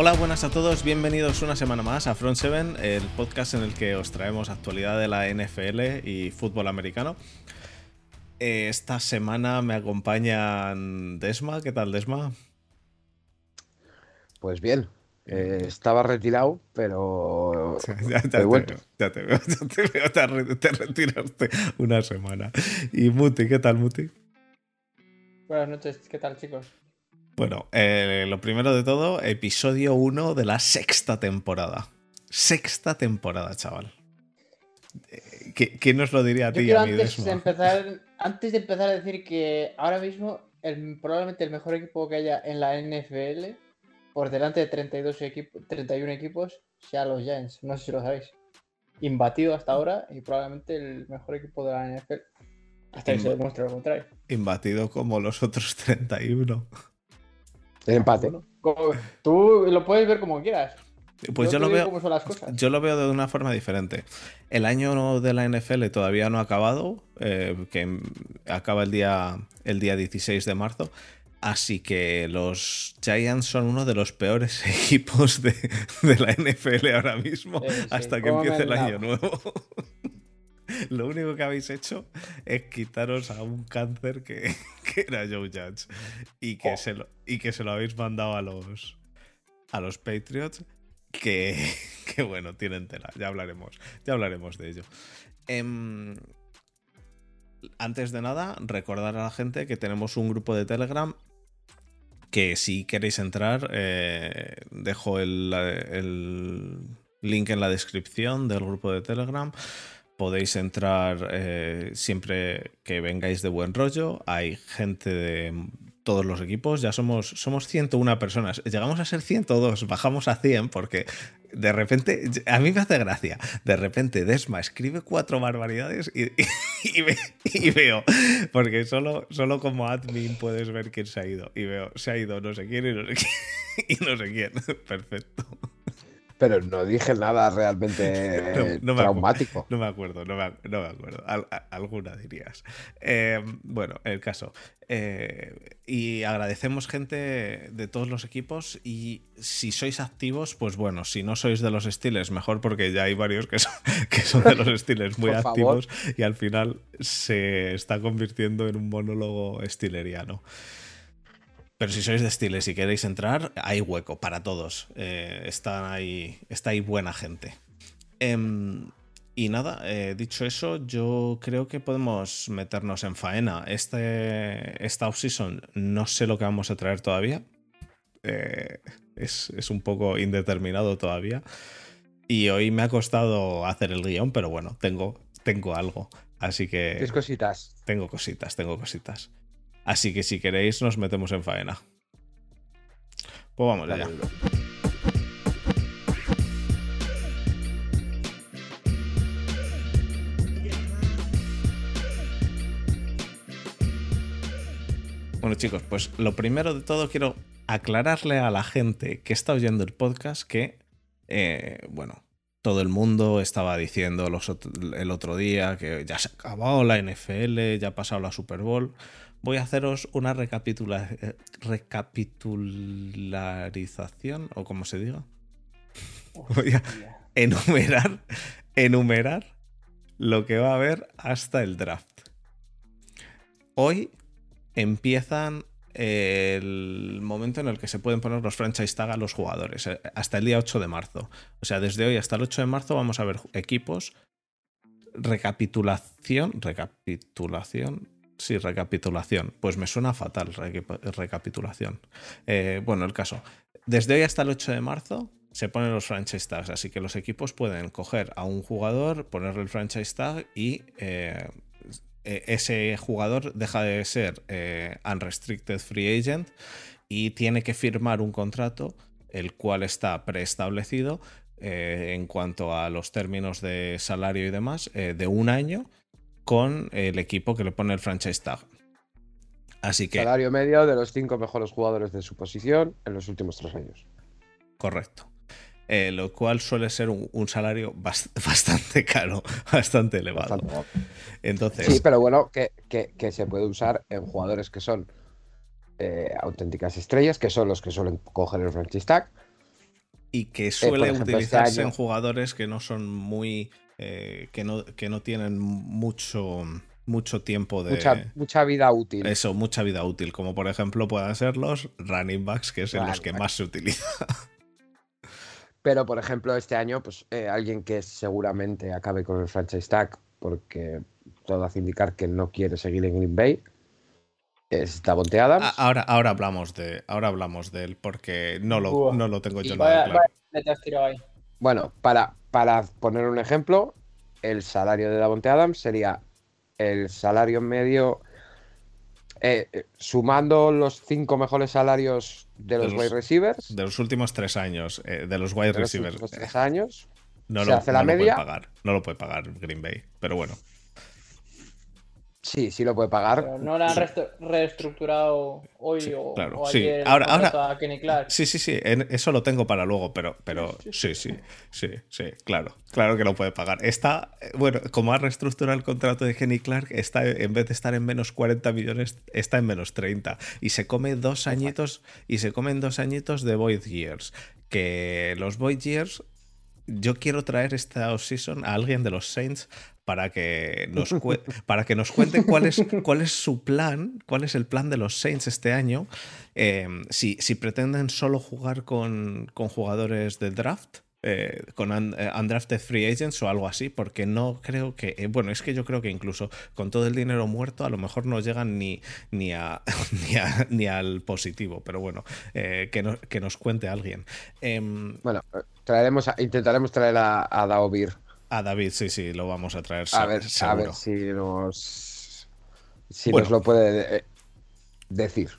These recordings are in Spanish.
Hola, buenas a todos, bienvenidos una semana más a Front 7, el podcast en el que os traemos actualidad de la NFL y fútbol americano. Eh, esta semana me acompañan Desma, ¿qué tal Desma? Pues bien, eh, estaba retirado, pero. Ya, te veo, ya te veo, ya te veo, te, retiraste una semana. Y Muti, ¿qué tal, Muti? Buenas noches, ¿qué tal, chicos? Bueno, eh, lo primero de todo, episodio 1 de la sexta temporada. Sexta temporada, chaval. Eh, ¿Quién nos lo diría a ti? a mí, antes, de empezar, antes de empezar a decir que ahora mismo el, probablemente el mejor equipo que haya en la NFL, por delante de 32 equipos, 31 equipos, sea los Giants. No sé si lo sabéis. Imbatido hasta ahora y probablemente el mejor equipo de la NFL. Hasta que se demuestre lo contrario. Imbatido como los otros 31. El empate. Tú lo puedes ver como quieras. Pues yo, lo veo. Yo lo veo de una forma diferente. El año de la NFL todavía no ha acabado, eh, que acaba el día, el día 16 de marzo. Así que los Giants son uno de los peores equipos de, la NFL ahora mismo, hasta que empiece el año nuevo. Lo único que habéis hecho es quitaros a un cáncer que, era Joe Judge y que, oh. se lo, y que se lo habéis mandado a los, a los Patriots. Que, que bueno, tienen tela. Ya hablaremos, ya hablaremos de ello. Em, antes de nada, recordar a la gente que tenemos un grupo de Telegram que si queréis entrar, eh, dejo el, el, link en la descripción del grupo de Telegram podéis entrar eh, siempre que vengáis de buen rollo. Hay gente de todos los equipos. Ya somos, somos 101 personas. Llegamos a ser 102, bajamos a 100 porque de repente, a mí me hace gracia. De repente Desma escribe cuatro barbaridades y, y, veo, porque solo, solo como admin puedes ver quién se ha ido. Y veo, se ha ido no sé quién y no sé quién. Y no sé quién. Perfecto pero no dije nada realmente traumático. no me acuerdo, no me, acuerdo. alguna dirías. Em, bueno, el caso. Eh, y agradecemos gente de todos los equipos y si sois activos, pues bueno, si no sois de los estiles, mejor porque ya hay varios que son, que son de los estiles muy activos y al final se está convirtiendo en un monólogo estileriano. Pero si sois de estiles y queréis entrar, hay hueco para todos. Eh, está, ahí, está ahí buena gente. Em, y nada, eh, dicho eso, yo creo que podemos meternos en faena. Este, esta off-season no sé lo que vamos a traer todavía. Eh, es, es, un poco indeterminado todavía. Y hoy me ha costado hacer el guion, pero bueno, tengo, tengo algo. Así que. Tienes cositas. Tengo cositas, tengo cositas. Así que si queréis nos metemos en faena. Pues vamos allá. Bueno chicos, pues lo primero de todo quiero aclararle a la gente que está oyendo el podcast que, eh, bueno, todo el mundo estaba diciendo el otro día que ya se ha acabado la NFL, ya ha pasado la Super Bowl voy a haceros una recapitula recapitularización, o como se diga. Voy a enumerar, enumerar lo que va a haber hasta el draft. Hoy empiezan el momento en el que se pueden poner los franchise tag a los jugadores, eh, hasta el día 8 de marzo. O sea, desde hoy hasta el 8 de marzo vamos a ver equipos. Recapitulación, recapitulación, Sí, recapitulación. Pues me suena fatal recapitulación. Eh, bueno, el caso. Desde hoy hasta el 8 de marzo se ponen los franchise tags, así que los equipos pueden coger a un jugador, ponerle el franchise tag y eh, e-, ese jugador deja de ser eh, unrestricted free agent y tiene que firmar un contrato el cual está preestablecido en cuanto a los términos de salario y demás de un año con el equipo que le pone el franchise tag. Así que. Salario medio de los cinco mejores jugadores de su posición en los últimos tres años. Correcto. Eh, lo cual suele ser un, salario bastante caro, bastante elevado. Entonces. Sí, pero bueno, que, se puede usar en jugadores que son eh, auténticas estrellas, que son los que suelen coger el franchise tag, y que suele este utilizarse en jugadores que no son muy. Eh, que, no, que no tienen mucho mucho tiempo de. Mucha, mucha, vida útil. Eso, mucha vida útil. Como por ejemplo puedan ser los running backs, que es en los que más se utiliza. Pero por ejemplo, este año, pues eh, alguien que seguramente acabe con el franchise tag, porque todo hace indicar que no quiere seguir en Green Bay. Es Davonte Adams. Ahora, ahora hablamos de. Ahora hablamos de él, porque no lo, no lo tengo yo nada claro. Bueno, para, para poner un ejemplo, el salario de Davonte Adams sería el salario medio, eh, eh, sumando los cinco mejores salarios de los, wide receivers. De los últimos tres años, eh, de los wide receivers. Los tres años. No, lo, hace la media. puede pagar, no lo puede pagar Green Bay, pero bueno. Sí, sí lo puede pagar. no lo han reestructurado hoy o, claro, sí. ahora, ahora, Kenny Clark. Sí, sí, sí, eso lo tengo para luego, pero, pero sí, sí, sí, sí, claro, claro que lo puede pagar. Está, bueno, como ha reestructurado el contrato de Kenny Clark, está, en vez de estar en menos 40 millones, está en menos 30 y se come dos añitos y se comen dos añitos de Void Years. Que los Void Years yo quiero traer esta offseason a alguien de los Saints para que nos, para que nos cuente cuál es, cuál es su plan, cuál es el plan de los Saints este año, em, si, si, pretenden solo jugar con, con jugadores del draft. Eh, con eh, undrafted free agents o algo así, porque no creo que, eh, bueno, es que yo creo que incluso con todo el dinero muerto a lo mejor no llegan ni, ni, a, ni, al positivo, pero bueno, que, que, nos cuente alguien. Em, bueno, traeremos intentaremos traer a, a Daovir a David, sí, sí, lo vamos a traer. A ver, a ver si nos, si nos lo puede eh, decir.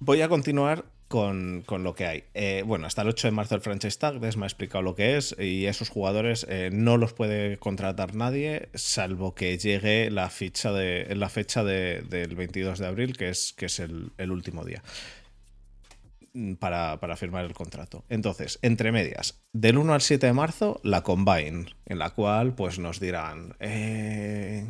Voy a continuar con, lo que hay. Eh, bueno, hasta el 8 de marzo el franchise tag, Des me ha explicado lo que es y esos jugadores eh, no los puede contratar nadie salvo que llegue la fecha, de, la fecha del 22 de abril, que es, que es el, último día. Mm, para, firmar el contrato. Entonces, entre medias, del 1 al 7 de marzo, la Combine, en la cual pues nos dirán, eh,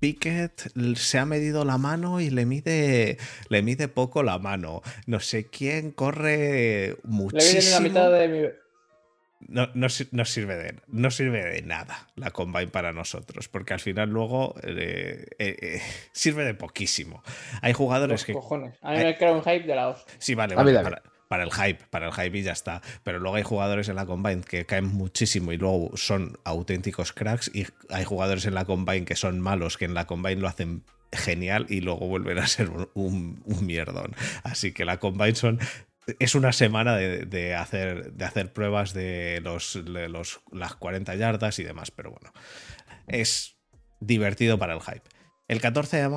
Pickett se ha medido la mano y le mide, le mide poco la mano. No sé quién corre muchísimo. la mitad de mi... No, no, sirve de, no sirve de nada la Combine para nosotros, porque al final luego eh, eh, sirve de poquísimo. Hay jugadores que. Cojones. A mí me crea un hype de la hostia. Sí, vale, vale. Para, el hype, para el hype y ya está. Pero luego hay jugadores en la Combine que caen muchísimo y luego son auténticos cracks. Y hay jugadores en la Combine que son malos, que en la Combine lo hacen genial y luego vuelven a ser un, un, mierdón. Así que la Combine son es una semana de, hacer, de hacer pruebas de, los, los, las 40 yardas y demás, pero bueno, es divertido para el hype. El 14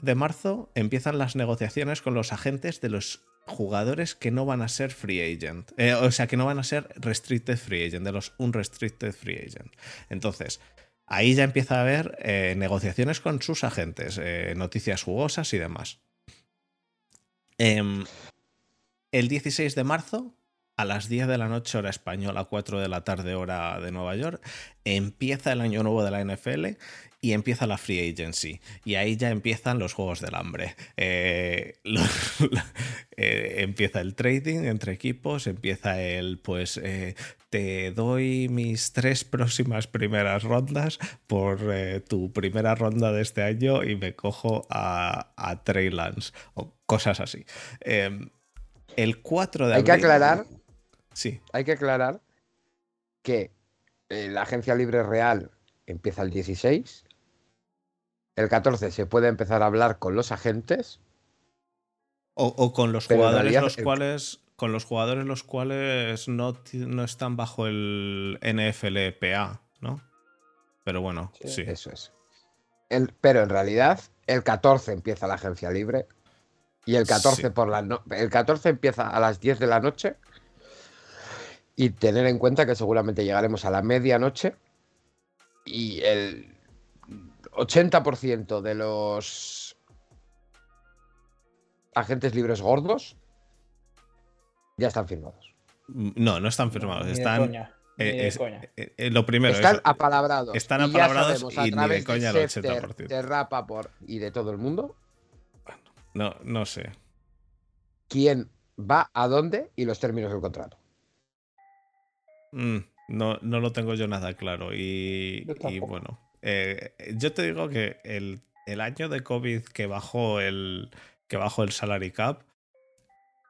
de, marzo empiezan las negociaciones con los agentes de los jugadores que no van a ser free agent, eh, o sea, que no van a ser restricted free agent, de los unrestricted free agent. Entonces, ahí ya empieza a haber eh, negociaciones con sus agentes, eh, noticias jugosas y demás. Em, el 16 de marzo, a las 10 de la noche hora española, 4 de la tarde hora de Nueva York, empieza el año nuevo de la NFL y empieza la free agency. Y ahí ya empiezan los juegos del hambre. Eh, eh, empieza el trading entre equipos, empieza el, pues, eh, te doy mis tres próximas primeras rondas por tu primera ronda de este año y me cojo a, a Trey Lance o cosas así. Em, el 4 de Hay que aclarar. Sí. Hay que aclarar que la agencia libre real empieza el 16. El 14 se puede empezar a hablar con los agentes. O, con los jugadores los cuales. Con los jugadores los cuales no, no están bajo el NFLPA, ¿no? Pero bueno, sí. Eso es. pero en realidad, el 14 empieza la agencia libre. Y el 14 por la el 14 empieza a las 10 de la noche. Y tener en cuenta que seguramente llegaremos a la medianoche. Y el 80% de los agentes libres gordos ya están firmados. No, no están firmados. están. Eh, eh, eh, lo primero. Están apalabrados. Están apalabrados y, ni de coña el 80%. De Rapaport y de todo el mundo no, no sé. ¿Quién va a dónde y los términos del contrato? Mm, no, no, lo tengo yo nada claro. Y, bueno, eh, yo te digo que el, el, año de COVID que bajó el, que bajó el salary cap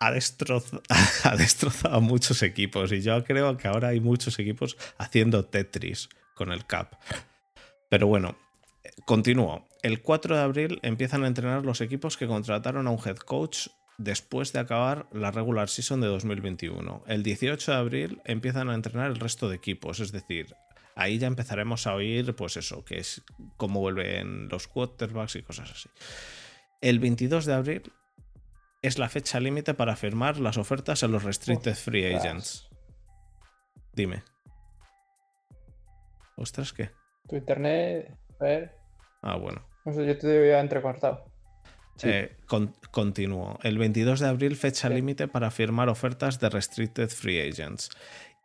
ha, ha destrozado a muchos equipos. Y yo creo que ahora hay muchos equipos haciendo Tetris con el cap. Pero bueno, continúo. El 4 de abril empiezan a entrenar los equipos que contrataron a un head coach después de acabar la regular season de 2021. El 18 de abril empiezan a entrenar el resto de equipos, es decir, ahí ya empezaremos a oír, pues eso, que es cómo vuelven los quarterbacks y cosas así. El 22 de abril es la fecha límite para firmar las ofertas a los restricted free agents. Dime. Ostras, ¿qué? Tu internet, a ver. Ah, bueno. yo te había entrecortado. Eh, continúo. El 22 de abril, fecha límite para firmar ofertas de Restricted Free Agents.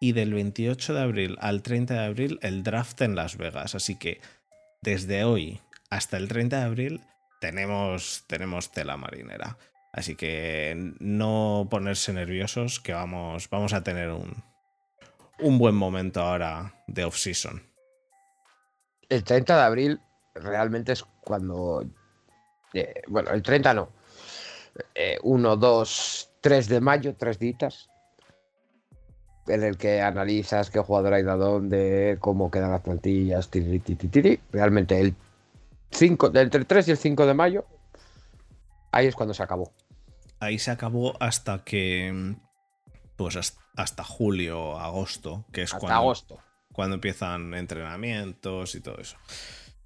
Y del 28 de abril al 30 de abril, el draft en Las Vegas. Así que desde hoy hasta el 30 de abril tenemos, tenemos tela marinera. Así que no ponerse nerviosos, que vamos, vamos a tener un, un buen momento ahora de off-season. El 30 de abril realmente es cuando eh, bueno, el 30 no. 1, 2, 3 de mayo, tres ditas. En el que analizas qué jugador hay de dónde, cómo quedan las plantillas, Realmente el 5, entre el 3 y el 5 de mayo, ahí es cuando se acabó. Ahí se acabó hasta que. Pues hasta julio, agosto, que es cuando, agosto. cuando empiezan entrenamientos y todo eso.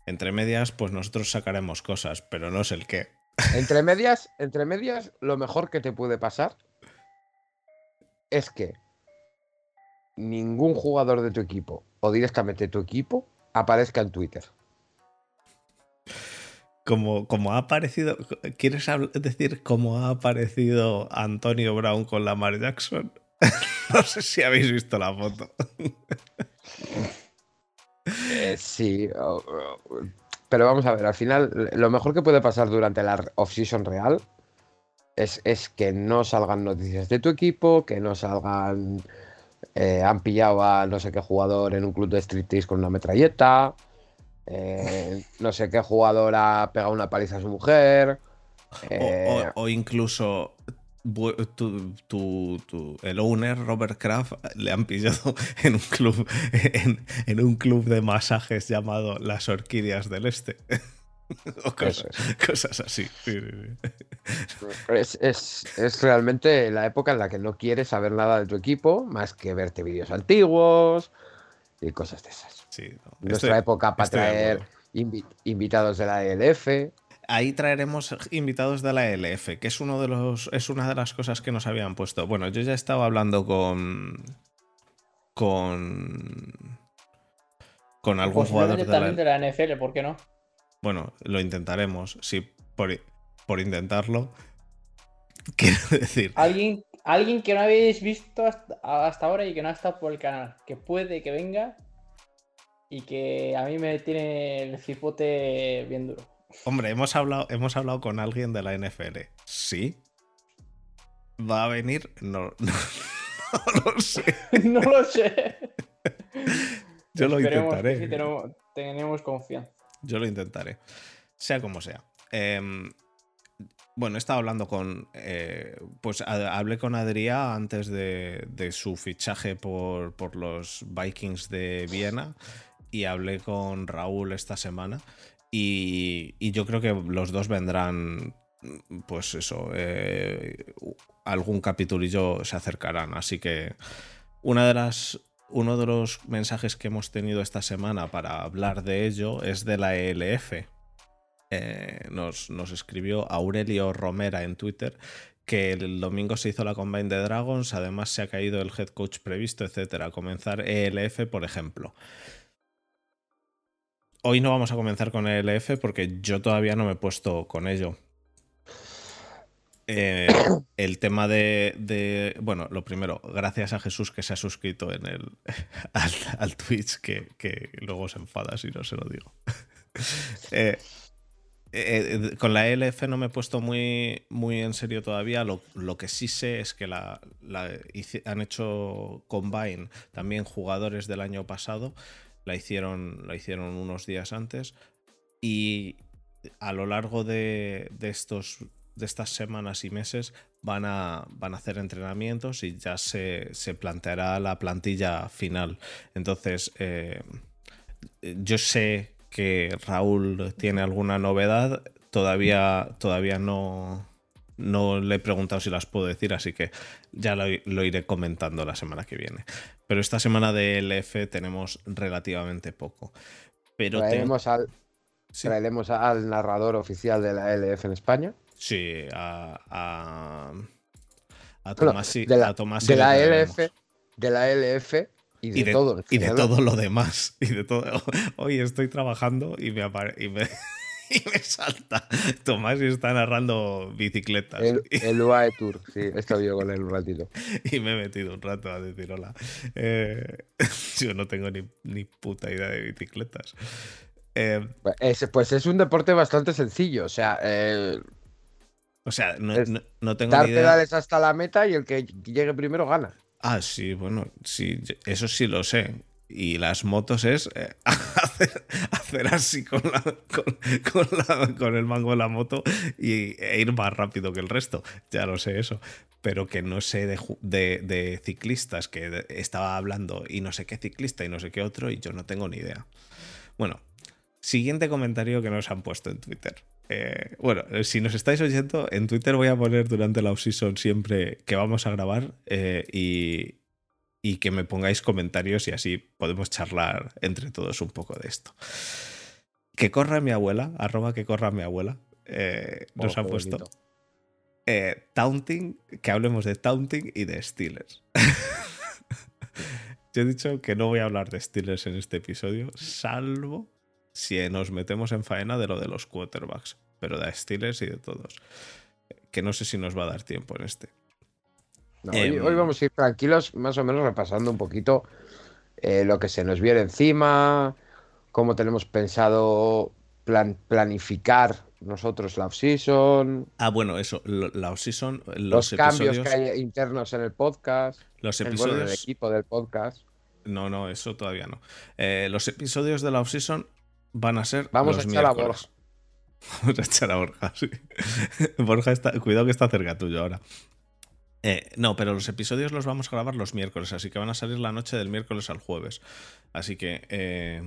Entre medias, pues nosotros sacaremos cosas, pero no sé el qué. Entre medias, entre medias, lo mejor que te puede pasar es que ningún jugador de tu equipo o directamente tu equipo aparezca en Twitter. Como, como ha aparecido, ¿quieres decir cómo ha aparecido Antonio Brown con Lamar Jackson? no sé si habéis visto la foto. Eh, sí, pero vamos a ver, al final lo mejor que puede pasar durante la off-season real es, es, que no salgan noticias de tu equipo, que no salgan... Eh, han pillado a no sé qué jugador en un club de striptease con una metralleta, eh, no sé qué jugador ha pegado una paliza a su mujer. o, incluso el owner Robert Kraft le han pillado en un club en, un club de masajes llamado Las Orquídeas del Este. o cosas, así. Es, realmente la época en la que no quieres saber nada de tu equipo más que verte vídeos antiguos y cosas de esas. Nuestra época para traer invitados de la ELF ahí traeremos invitados de la ELF, que es uno de los. es una de las cosas que nos habían puesto. Bueno, yo ya estaba hablando con. con. con algún jugador de la... de la NFL, ¿por qué no? Bueno, lo intentaremos. Sí, por, por intentarlo. Quiero decir. Alguien, alguien que no habéis visto hasta, hasta ahora y que no ha estado por el canal. Que puede que venga. Y que a mí me tiene el cipote bien duro. Hombre, hemos hablado, hemos hablado con alguien de la NFL. ¿Sí? ¿Va a venir? No, no, lo sé. no lo sé. Yo lo intentaré. Si tenemos, confianza. Yo lo intentaré. Sea como sea. Em, bueno, he estado hablando con. Eh, pues hablé con Adrià antes de, su fichaje por, por, los Vikings de Viena. Y hablé con Raúl esta semana. Y, yo creo que los dos vendrán, pues eso, eh, algún capitulillo se acercarán. Así que una de las, uno de los mensajes que hemos tenido esta semana para hablar de ello es de la ELF. Eh, nos, escribió Aurelio Romera en Twitter que el domingo se hizo la Combine de Dragons, además se ha caído el head coach previsto, etcétera. Comenzar ELF, por ejemplo hoy no vamos a comenzar con el ELF porque yo todavía no me he puesto con ello. Eh, el tema de, Bueno, lo primero, gracias a Jesús que se ha suscrito en el, al, Twitch, que, luego se enfada si no se lo digo. Eh, eh, con la LF no me he puesto muy, muy en serio todavía. Lo, que sí sé es que la, han hecho Combine también jugadores del año pasado. La hicieron, la hicieron unos días antes. Y a lo largo de, estos, de estas semanas y meses van a, van a hacer entrenamientos y ya se, planteará la plantilla final. Entonces, eh, yo sé que Raúl tiene alguna novedad. Todavía, todavía no, no le he preguntado si las puedo decir, así que ya lo, iré comentando la semana que viene. Pero esta semana de LF tenemos relativamente poco. Pero traeremos, al, al narrador oficial de la LF en España. Sí, a, a, a Tomás, de la, de la LF, de la LF y de, todo. Y de todo lo demás. Y de todo. Hoy estoy trabajando y me, y me, me salta. Tomás y está narrando bicicletas. El, el UAE Tour, sí, he estado yo con él un ratito. Y me he metido un rato a decir hola. Eh, yo no tengo ni, ni, puta idea de bicicletas. Eh, pues, pues, es un deporte bastante sencillo. O sea, eh, o sea, no, no, tengo ni idea. hasta la meta y el que llegue primero gana. Ah, sí, bueno, sí, eso sí lo sé. Y las motos es eh, hacer, así con, con, el mango de la moto y, e ir más rápido que el resto. Ya lo sé eso. Pero que no sé de, de, ciclistas, que estaba hablando y no sé qué ciclista y no sé qué otro y yo no tengo ni idea. Bueno, siguiente comentario que nos han puesto en Twitter. Eh, bueno, eh, si nos estáis oyendo, en Twitter voy a poner durante la off-season siempre que vamos a grabar eh, y, que me pongáis comentarios y así podemos charlar entre todos un poco de esto. Que corra mi abuela, arroba que corra mi abuela, nos oh, han puesto. taunting, que hablemos de taunting y de Steelers. Yo he dicho que no voy a hablar de Steelers en este episodio, salvo si nos metemos en faena de lo de los quarterbacks, pero de Steelers y de todos. Que no sé si nos va a dar tiempo en este. hoy, em, vamos a ir tranquilos, más o menos repasando un poquito eh, lo que se nos viene encima, cómo tenemos pensado planificar nosotros la off-season. Ah, bueno, eso, la off-season. Los, cambios que hay internos en el podcast. Los episodios. El, equipo del podcast. No, no, eso todavía no. Eh, los episodios de la off-season van a ser. Vamos a echar a Borja. Vamos a echar a Borja, sí. Borja está. Cuidado que está cerca tuyo ahora. Eh, no, pero los episodios los vamos a grabar los miércoles, así que van a salir la noche del miércoles al jueves. Así que, eh,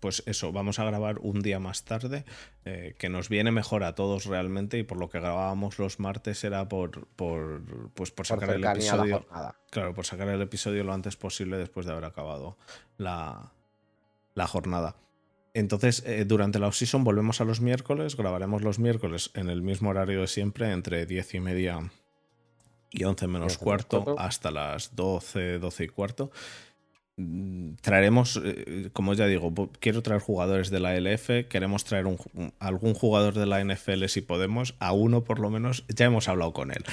pues eso, vamos a grabar un día más tarde, eh, que nos viene mejor a todos realmente, y por lo que grabábamos los martes era por, por, pues por sacar el episodio. Claro, por sacar el episodio lo antes posible después de haber acabado la, la jornada. Entonces, eh, durante la off-season volvemos a los miércoles, grabaremos los miércoles en el mismo horario de siempre, entre 10 y media y 11 menos cuarto, hasta las 12, 12 y cuarto. Mm, traeremos, eh, como ya digo, quiero traer jugadores de la LF, queremos traer algún jugador de la NFL si podemos, a uno por lo menos, ya hemos hablado con él.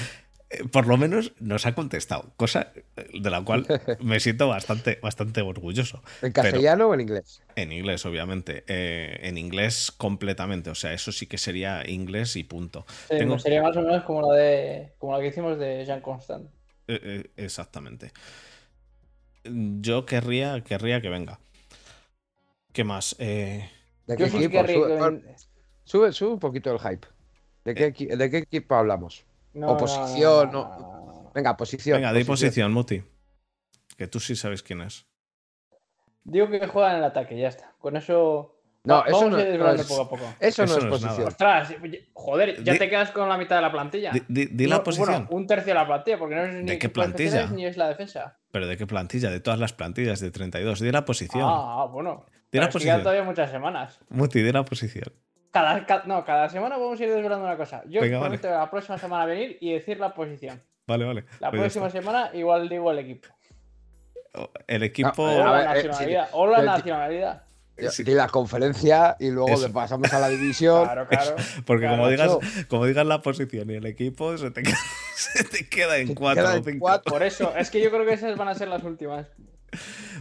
Eh, por lo menos nos ha contestado, cosa de la cual me siento bastante, bastante orgulloso. ¿En castellano o en inglés? En inglés, obviamente. Eh, en inglés completamente. O sea, eso sí que sería inglés y punto. Sería más o menos como la, de, como la que hicimos de Jean Constant. Eh, exactamente. Yo querría, querría que venga. ¿Qué más? ¿De qué equipo? Sube, sube, un poquito el hype. ¿De qué, ¿De qué equipo hablamos? Oposición. No, Venga, posición. Venga, de posición, Muti. Que tú sí sabes quién es. Digo que juega en el ataque, ya está. Con eso. No, eso no, es, poco a poco. Eso, no es posición. Ostras, joder, ya te quedas con la mitad de la plantilla. Di, la posición. Bueno, un tercio de la plantilla, porque no es ni ¿De qué plantilla? ni es la defensa. ¿Pero de qué plantilla? De todas las plantillas de 32. Di la posición. Ah, bueno. Di la posición. todavía muchas semanas. Muti, di la posición. Cada, no, cada semana vamos a ir desvelando una cosa. Yo prometo la próxima semana venir y decir la posición. Vale, vale. La pues próxima semana igual digo el equipo. El equipo. o la nacionalidad. o la nacionalidad. la conferencia y luego le pasamos a la división. Claro, claro. Porque como, digas, como digas la posición y el equipo, se te, queda, en cuatro o cinco. Por eso, es que yo creo que esas van a ser las últimas.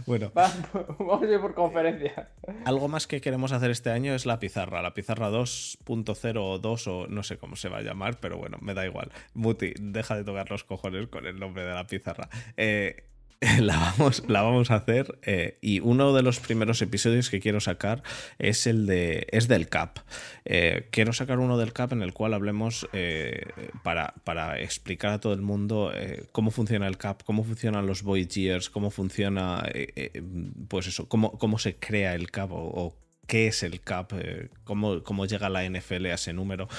Bueno. vamos a ir por conferencia. Algo más que queremos hacer este año es la pizarra. La pizarra 2.0 o 2 o no sé cómo se va a llamar, pero bueno, me da igual. Muti, deja de tocar los cojones con el nombre de la pizarra. Eh, la vamos, la vamos a hacer eh, y uno de los primeros episodios que quiero sacar es el de es del CAP. Eh, quiero sacar uno del CAP en el cual hablemos eh, para, para, explicar a todo el mundo cómo funciona el CAP, cómo funcionan los Voyagers, cómo funciona, pues eso, cómo, cómo se crea el CAP o, qué es el CAP, cómo, cómo llega la NFL a ese número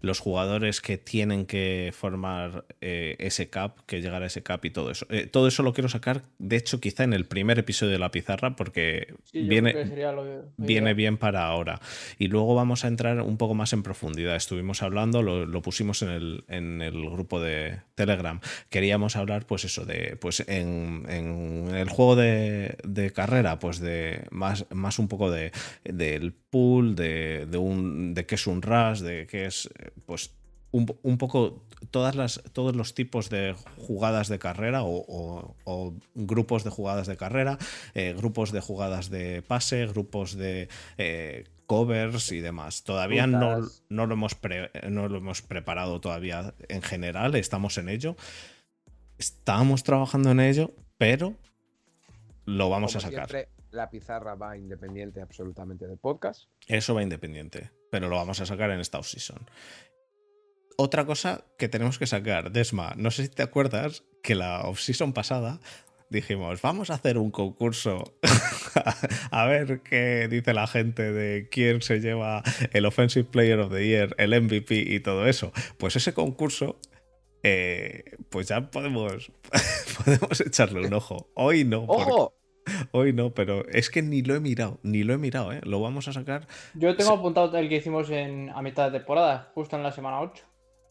los jugadores que tienen que formar eh, ese cap, que llegar a ese cap y todo eso. Eh, todo eso lo quiero sacar, de hecho, quizá en el primer episodio de la pizarra, porque viene, viene bien para ahora. Y luego vamos a entrar un poco más en profundidad. Estuvimos hablando, lo, pusimos en el, en el, grupo de Telegram. Queríamos hablar, pues eso, de pues en, el juego de, carrera, pues de más, más un poco de del pool, de, de, un, de qué es un rush, de qué es pues un, poco todas las, todos los tipos de jugadas de carrera o, grupos de jugadas de carrera, eh, grupos de jugadas de pase, grupos de eh, covers y demás. Todavía no, no, lo hemos no lo hemos preparado todavía en general, estamos en ello. Estamos trabajando en ello, pero lo vamos a sacar. la pizarra va independiente absolutamente del podcast. Eso va independiente, pero lo vamos a sacar en esta season otra cosa que tenemos que sacar, Desma, no sé si te acuerdas que la off-season pasada dijimos, vamos a hacer un concurso a ver qué dice la gente de quién se lleva el Offensive Player of the Year, el MVP y todo eso. Pues ese concurso, eh, pues ya podemos, podemos echarle un ojo. Hoy no. Hoy no, pero es que ni lo he mirado, ni lo he mirado, ¿eh? Lo vamos a sacar. Yo tengo apuntado el que hicimos en, a mitad de temporada, justo en la semana 8.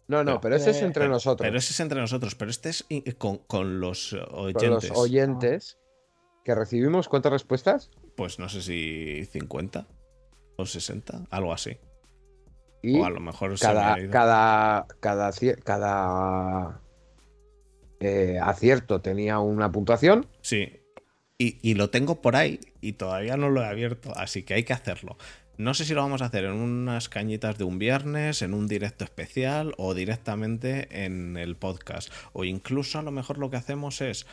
No, no, pero, ese es entre nosotros. Pero ese es entre nosotros, pero este es con, los oyentes. los oyentes que recibimos, ¿cuántas respuestas? Pues no sé si 50 o 60, algo así. Y o a lo mejor cada, cada, cada, cada eh, acierto tenía una puntuación. Sí. Y, y lo tengo por ahí y todavía no lo he abierto, así que hay que hacerlo. No sé si lo vamos a hacer en unas cañitas de un viernes, en un directo especial o directamente en el podcast. O incluso a lo mejor lo que hacemos es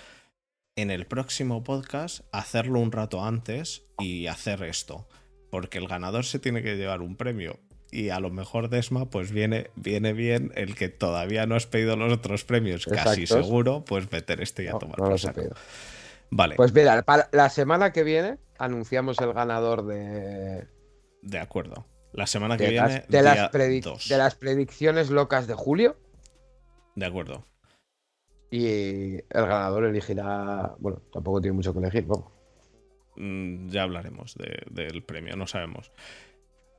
en el próximo podcast hacerlo un rato antes y hacer esto. Porque el ganador se tiene que llevar un premio. Y a lo mejor Desma, pues viene, viene bien el que todavía no has pedido los otros premios, casi seguro, pues meter este y a tomar no Vale. Pues mira, para la semana que viene anunciamos el ganador de, de acuerdo. La semana que viene. de, las de las predicciones locas de julio. De acuerdo. Y el ganador elegirá. Bueno, tampoco tiene mucho que elegir, mm, ya hablaremos del premio, no sabemos.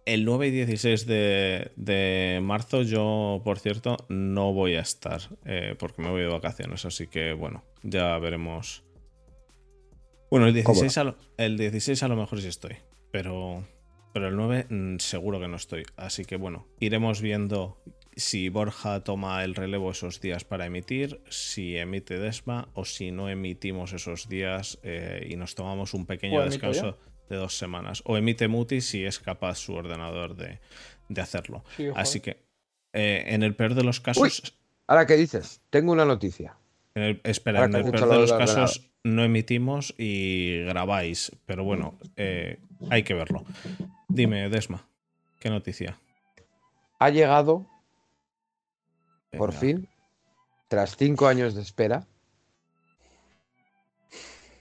El 9 y 16 de, marzo, yo, por cierto, no voy a estar eh, porque me voy de vacaciones, así que bueno, ya veremos. Bueno, el 16, el 16 a lo mejor sí estoy, pero pero el 9 mm, seguro que no estoy. Así que bueno, iremos viendo si Borja toma el relevo esos días para emitir, si emite Desma o si no emitimos esos días eh, y nos tomamos un pequeño descanso de dos semanas. O emite Muti si es capaz su ordenador de, hacerlo. Así que eh, en el peor de los casos... Ahora qué dices, tengo una noticia. Espera, en el peor de los casos no emitimos y grabáis, pero bueno, eh, hay que verlo. Dime, Desma, ¿qué noticia? Ha llegado, por fin, tras cinco años de espera,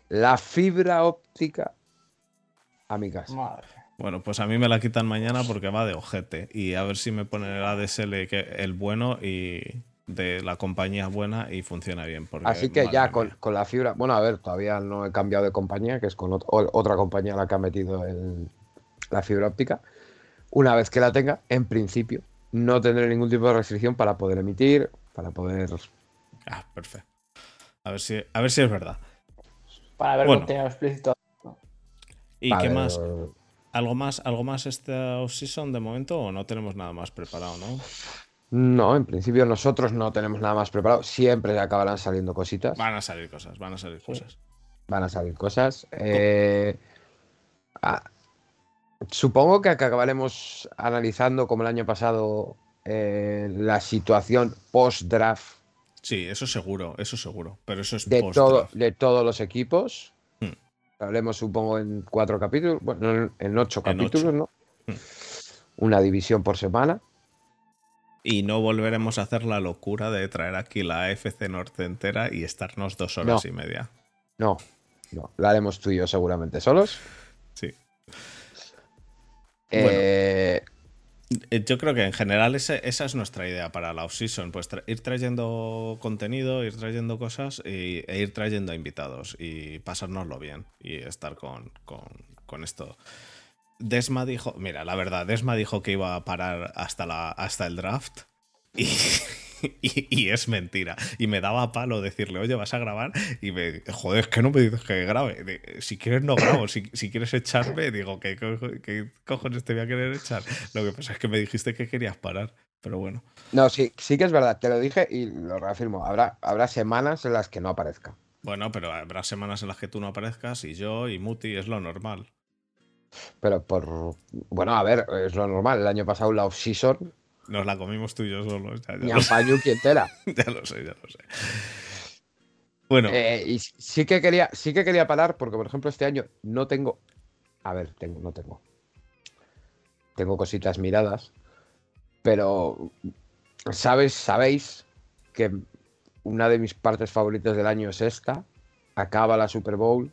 la fibra óptica a mi casa. Bueno, pues a mí me la quitan mañana porque va de ojete. Y a ver si me ponen el ADSL que, el bueno y de la compañía buena y funciona bien. Así que ya con, la fibra. Bueno, a ver, todavía no he cambiado de compañía, que es con otra compañía la que ha metido el, la fibra óptica, una vez que la tenga, en principio, no tendré ningún tipo de restricción para poder emitir, para poder. Ah, perfecto. A ver si, a ver si es verdad. Para ver contenido explícito. ¿Y qué más? ¿Algo más, algo más esta off-season de momento o no tenemos nada más preparado, no? No, en principio nosotros no tenemos nada más preparado. Siempre acabarán saliendo cositas. Van a salir cosas, van a salir cosas. Van a salir cosas. Eh, supongo que acabaremos analizando, como el año pasado, eh, la situación post-draft. Sí, eso seguro, eso seguro. Pero eso es de, todo, de todos los equipos. Hmm. Hablemos, supongo, en cuatro capítulos, bueno, en ocho capítulos, ¿no? Hmm. Una división por semana. Y no volveremos a hacer la locura de traer aquí la AFC Norte entera y estarnos dos horas y media. No, no, la haremos tú y yo seguramente solos. Sí. Eh, eh, yo creo que en general esa es nuestra idea para la off-season, pues ir trayendo contenido, ir trayendo cosas y, e ir trayendo invitados y pasárnoslo bien y estar con, con, con esto. Desma dijo, mira, la verdad, Desma dijo que iba a parar hasta, la, hasta el draft y, y, es mentira. Y me daba palo decirle, oye, vas a grabar y me, joder, es que no me dices que grabe. Si quieres no grabo, si, si quieres echarme, digo, ¿qué, ¿qué, cojones te voy a querer echar? Lo que pasa es que me dijiste que querías parar, pero bueno. No, sí, sí que es verdad, te lo dije y lo reafirmo. Habrá, habrá semanas en las que no aparezca. Bueno, pero habrá semanas en las que tú no aparezcas y yo y Muti es lo normal. Pero por. Bueno, a ver, es lo normal. El año pasado la off-season. Nos la comimos tú y yo solos. Ya, ya, ya lo sé, ya lo sé. Bueno. Eh, y sí que, quería, sí que quería parar, porque por ejemplo, este año no tengo. A ver, tengo, no tengo. Tengo cositas miradas. Pero. ¿Sabes, sabéis que una de mis partes favoritas del año es esta. Acaba la Super Bowl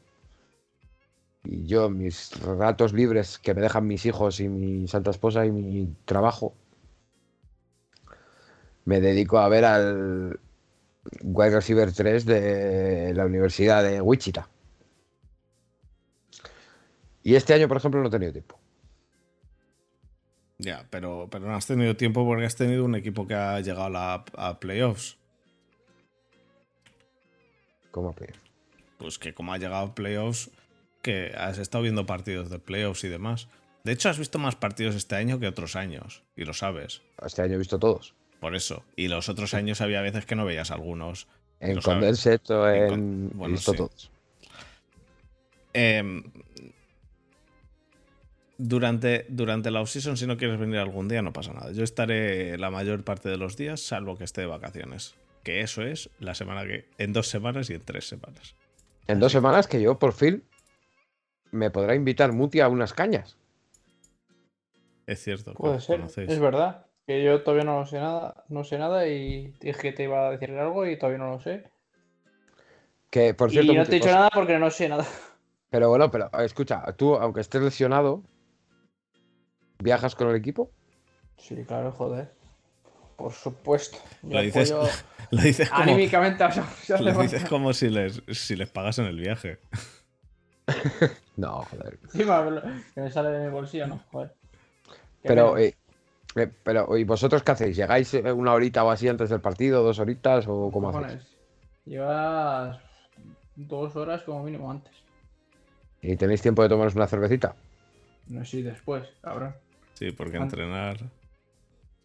y yo, mis ratos libres que me dejan mis hijos y mi santa esposa y mi trabajo, me dedico a ver al wide receiver 3 de la Universidad de Wichita. Y este año, por ejemplo, no he tenido tiempo. Ya, pero, pero no has tenido tiempo porque has tenido un equipo que ha llegado a, a playoffs. ¿Cómo a playoffs? Pues que como ha llegado a playoffs, que has estado viendo partidos de playoffs y demás. De hecho, has visto más partidos este año que otros años, y lo sabes. Este año he visto todos. Por eso. Y los otros años había veces que no veías algunos. En Condensed o en. he visto todos. Em, durante, durante la off-season, si no quieres venir algún día, no pasa nada. Yo estaré la mayor parte de los días, salvo que esté de vacaciones. Que eso es la semana que. En dos semanas y en tres semanas. En dos semanas que yo, por fin, me podrá invitar Muti a unas cañas. Es cierto. Puede ser. Es verdad. Que yo todavía no lo sé nada, no sé nada y dije que te iba a decir algo y todavía no lo sé. Que por cierto. Y no te he dicho nada porque no sé nada. Pero bueno, pero escucha, tú, aunque estés lesionado, ¿viajas con el equipo? Sí, claro, joder. Por supuesto. Lo dices, lo dices, como, anímicamente. lo dices como si les, si les pagas en el viaje. no, joder. que me sale de mi bolsillo, no, joder. Pero, eh, eh, pero, ¿y vosotros qué hacéis? ¿Llegáis eh, una horita o así antes del partido, dos horitas o cómo hacéis? Llevas dos horas como mínimo antes. ¿Y tenéis tiempo de tomaros una cervecita? No, sí, después, cabrón. Sí, porque entrenar.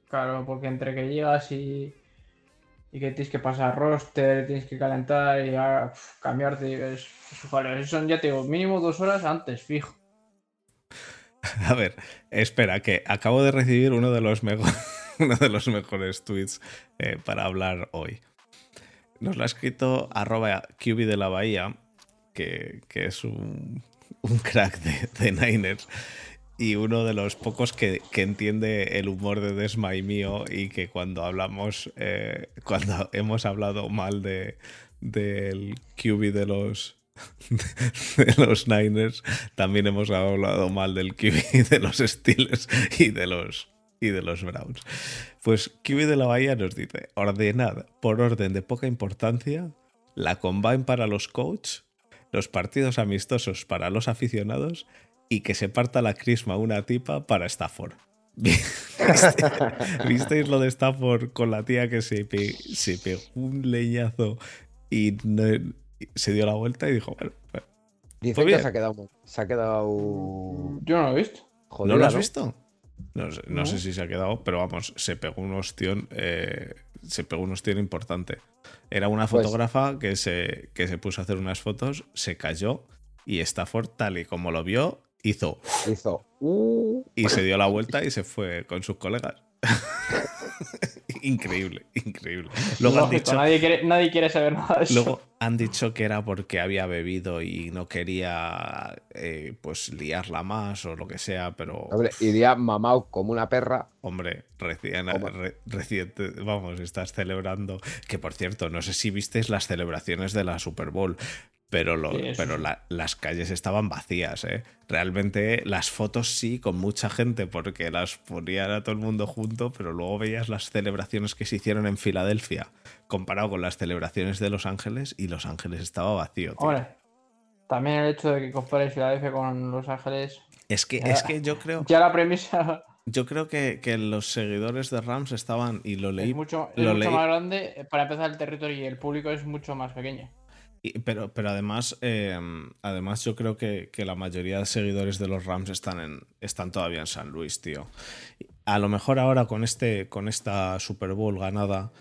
Claro, porque entre que llegas y y que tienes que pasar roster, tienes que calentar y cambiarte. Es, son, ya te digo, mínimo dos horas antes, fijo. A ver, espera, que acabo de recibir uno de los, uno de los mejores tweets eh, para hablar hoy. Nos lo ha escrito arroba QB de la Bahía, que, es un, crack de, de Niners y uno de los pocos que, entiende el humor de Desma y mío y que cuando hablamos, eh, cuando hemos hablado mal de, del QB de los, de los Niners, también hemos hablado mal del QB de los Steelers y de los, y de los Browns. Pues QB de la Bahía nos dice, ordenad por orden de poca importancia la combine para los coaches, los partidos amistosos para los aficionados y que se parta la crisma una tipa para Stafford. ¿Visteis lo de Stafford con la tía que se, se pegó un leñazo y se dio la vuelta y dijo, bueno, Dice que se ha, quedado, se ha quedado. Yo no lo he visto. ¿No lo has visto? No, sé si se ha quedado, pero vamos, se pegó un ostión, eh, se pegó un ostión importante. Era una pues fotógrafa que, se, que se puso a hacer unas fotos, se cayó y Stafford, tal y como lo vio, hizo. Hizo. Y se dio la vuelta y se fue con sus colegas. increíble, increíble. Luego han dicho, nadie, quiere, saber nada de eso. Luego han dicho que era porque había bebido y no quería eh, pues liarla más o lo que sea, pero. Hombre, iría mamado como una perra. Hombre, recién, reciente, vamos, estás celebrando. Que por cierto, no sé si visteis las celebraciones de la Super Bowl pero, pero las calles estaban vacías. ¿eh? Realmente las fotos sí, con mucha gente, porque las ponían a todo el mundo junto, pero luego veías las celebraciones que se hicieron en Filadelfia, comparado con las celebraciones de Los Ángeles, y Los Ángeles estaba vacío. también el hecho de que compares Filadelfia con Los Ángeles. Es que, es que yo creo. Ya la premisa. Yo creo que, los seguidores de Rams estaban, y lo leí. Es mucho, mucho más grande. Para empezar, el territorio y el público es mucho más pequeño pero, pero además, eh, además yo creo que, la mayoría de seguidores de los Rams están, en, están todavía en San Luis, tío. A lo mejor ahora con, este, con esta Super Bowl ganada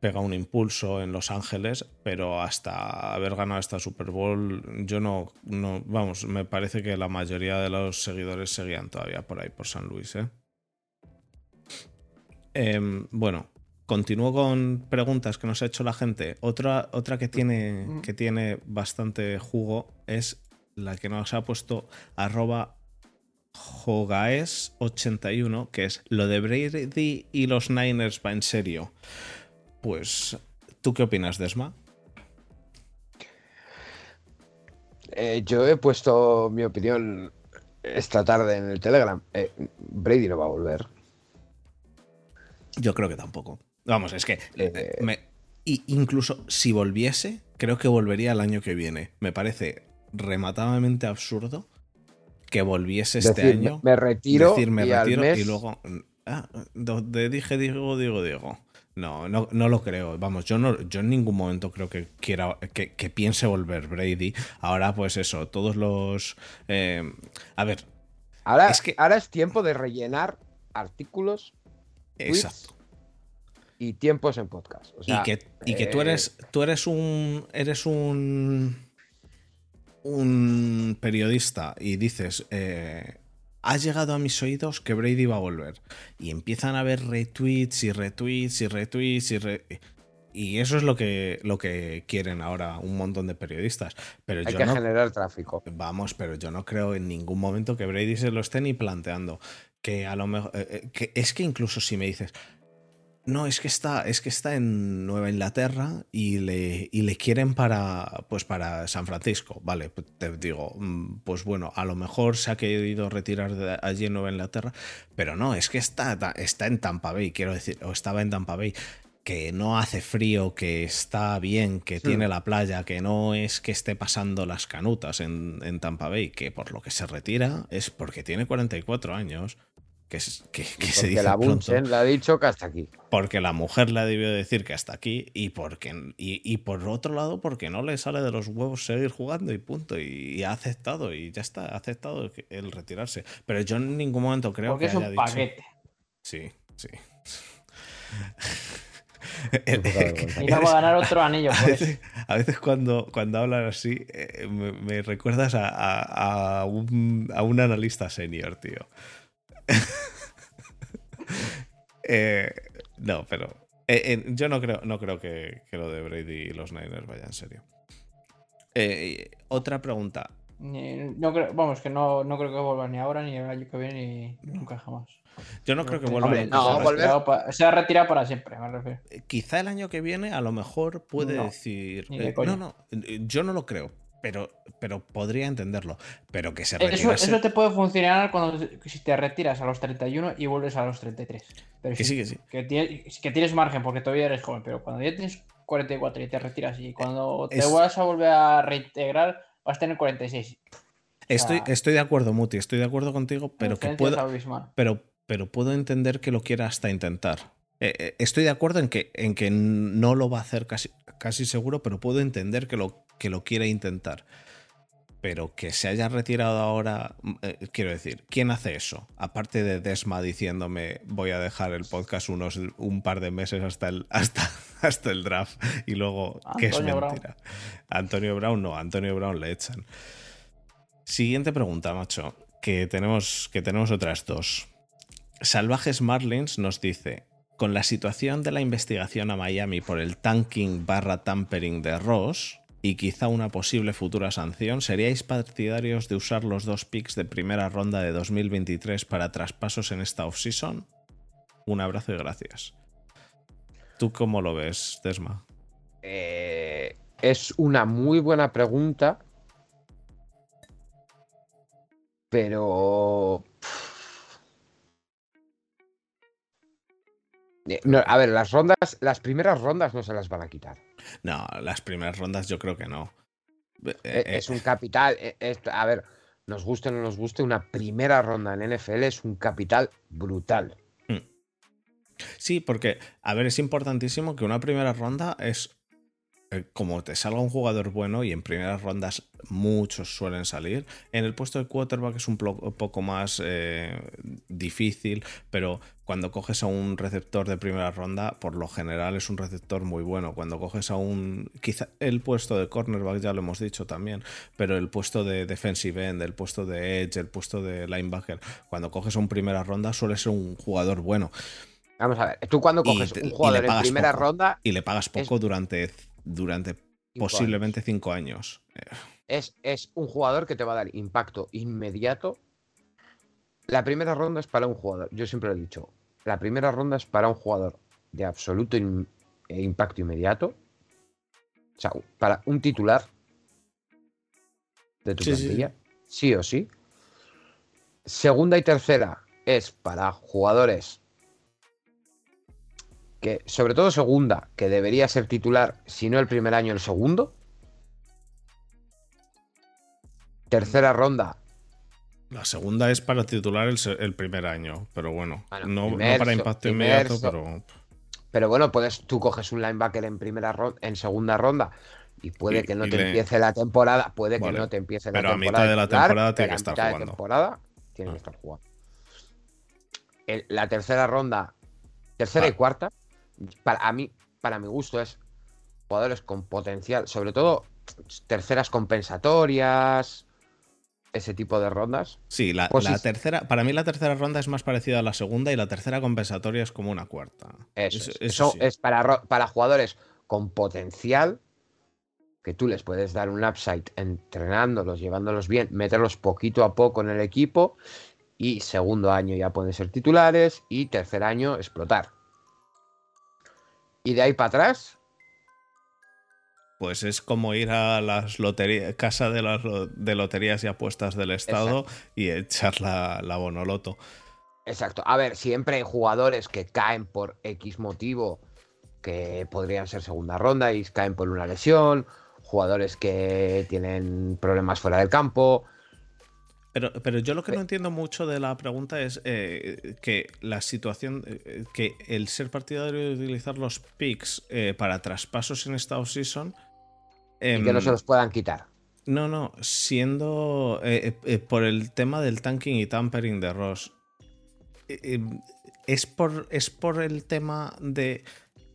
pega un impulso en Los Ángeles, pero hasta haber ganado esta Super Bowl, yo no, no, vamos, me parece que la mayoría de los seguidores seguían todavía por ahí, por San Luis, ¿eh? Em, bueno, Continúo con preguntas que nos ha hecho la gente. Otra, otra que, tiene, mm. que tiene bastante jugo es la que nos ha puesto arroba Jogaes81, que es lo de Brady y los Niners va en serio. Pues, ¿tú qué opinas, Desma? Eh, yo he puesto mi opinión esta tarde en el Telegram. Eh, Brady no va a volver. Yo creo que tampoco. Vamos, es que. Eh, me, incluso si volviese, creo que volvería el año que viene. Me parece rematadamente absurdo que volviese este año. Me retiro. Decir, me y retiro y luego. Ah, de dije, digo, digo, digo. No, no, no lo creo. Vamos, yo no, yo en ningún momento creo que quiera, que, piense volver Brady. Ahora, pues eso, todos los. Eh, a ver. Ahora es que. Ahora es tiempo de rellenar artículos. Exacto y tiempos en podcast. y que, y que tú eres, eh, tú eres un. Eres un. Un periodista y dices. Eh, ha llegado a mis oídos que Brady va a volver. Y empiezan a ver retweets y retweets y retweets y Y eso es lo que, lo que quieren ahora un montón de periodistas. Pero Hay que generar tráfico. Vamos, pero yo no creo en ningún momento que Brady se lo esté ni planteando. Que a lo mejor. Eh, que es que incluso si me dices, no, es que está, es que está en Nueva Inglaterra y le, y le quieren para, pues para San Francisco. Vale, pues te digo, mm, pues bueno, a lo mejor se ha querido retirar de allí en Nueva Inglaterra, pero no, es que está, está en Tampa Bay, quiero decir, o estaba en Tampa Bay que no hace frío, que está bien, que tiene la playa, que no es que esté pasando las canutas en, en, Tampa Bay, que por lo que se retira es porque tiene 44 años, que, se dice la Bunchen le ha dicho que hasta aquí. Porque la mujer le ha debido decir que hasta aquí y, porque, y, por otro lado porque no le sale de los huevos seguir jugando y punto. Y, ha aceptado y ya está, ha aceptado el retirarse. Pero yo en ningún momento creo que es haya un paquete. Sí, sí. y vamos a ganar otro anillo. A veces, cuando, cuando hablan así, eh, me, recuerdas a, un, a un analista senior, tío. Eh, no, pero eh, yo no creo, no creo que, lo de Brady y los Niners vaya en serio. Eh, otra pregunta. No creo, vamos, que no, no creo que vuelva ni ahora, ni el año que viene, ni nunca jamás. Yo no creo que vuelva. no, se, ha retirado para siempre, me refiero. Quizá el año que viene a lo mejor puede decir. no, no, yo no lo creo pero, pero podría entenderlo. Pero que se Eso, eso, te puede funcionar cuando si te retiras a los 31 y vuelves a los 33. Pero que sí, que sí. Que tienes, margen porque todavía eres joven, pero cuando ya tienes 44 y te retiras y cuando te vuelvas a volver a reintegrar vas a tener 46. Estoy, estoy de acuerdo, Muti, estoy de acuerdo contigo, pero que puedo, pero, pero puedo entender que lo quiera hasta intentar. Eh, eh, estoy de acuerdo en que, en que no lo va a hacer casi, casi seguro, pero puedo entender que lo que lo quiere intentar. pero que se haya retirado ahora, eh, quiero decir, ¿quién hace eso? Aparte de Desma diciéndome voy a dejar el podcast unos un par de meses hasta el, hasta, hasta el draft y luego, ¿qué es mentira? Antonio Brown no, Antonio Brown le echan. Siguiente pregunta, macho, que tenemos, que tenemos otras dos. Salvajes Marlins nos dice, con la situación de la investigación a Miami por el tanking barra tampering de Ross, y quizá una posible futura sanción, ¿seríais partidarios de usar los dos picks de primera ronda de 2023 para traspasos en esta offseason? Un abrazo y gracias. ¿Tú cómo lo ves, Desma? Eh, es una muy buena pregunta, pero... Eh, a ver, las rondas, las primeras rondas no se las van a quitar. No, las primeras rondas yo creo que no. Eh, eh, es un capital. a ver, nos guste o no nos guste, una primera ronda en NFL es un capital brutal. Hmm. Sí, porque, a ver, es importantísimo que una primera ronda es como te salga un jugador bueno y en primeras rondas muchos suelen salir, en el puesto de quarterback es un poco más eh, difícil, pero cuando coges a un receptor de primera ronda, por lo general es un receptor muy bueno. Cuando coges a un, quizá el puesto de cornerback ya lo hemos dicho también, pero el puesto de defensive end, el puesto de edge, el puesto de linebacker, cuando coges a un primera ronda suele ser un jugador bueno. Vamos a ver, tú cuando coges un jugador en primera ronda y le pagas poco durante durante posiblemente cinco años. Es, es, un jugador que te va a dar impacto inmediato. La primera ronda es para un jugador, yo siempre lo he dicho, la primera ronda es para un jugador de absoluto eh, impacto inmediato. O sea, para un titular de tu plantilla, sí o sí. Segunda y tercera es para jugadores que sobre todo segunda, que debería ser titular, si no el primer año, el segundo. Tercera ronda. La segunda es para titular el, primer año, pero bueno, no, para impacto inmediato, pero... Pero bueno, puedes, tú coges un linebacker en primera en segunda ronda y puede que no te empiece la temporada, puede que no te empiece la temporada. Pero a mitad de la temporada tiene que estar jugando. De temporada tiene que ah. estar jugando. la tercera ronda, tercera y ah. cuarta, para a mí, para mi gusto, es jugadores con potencial, sobre todo terceras compensatorias, ese tipo de rondas. Sí, la, pues tercera, para mí la tercera ronda es más parecida a la segunda y la tercera compensatoria es como una cuarta. Eso, es para, para jugadores con potencial que tú les puedes dar un upside entrenándolos, llevándolos bien, meterlos poquito a poco en el equipo y segundo año ya pueden ser titulares y tercer año explotar. Y de ahí para atrás. Pues es como ir a las loterías, casa de las de loterías y apuestas del Estado y echar la, la bonoloto. Exacto. A ver, siempre hay jugadores que caen por X motivo, que podrían ser segunda ronda y caen por una lesión, jugadores que tienen problemas fuera del campo, pero, pero yo lo que no entiendo mucho de la pregunta es eh, que la situación, eh, que el ser partidario de utilizar los picks eh, para traspasos en esta offseason. y que no se em, los puedan quitar. No, no, siendo por el tema del tanking y tampering de Ross. Es por, es por el tema de,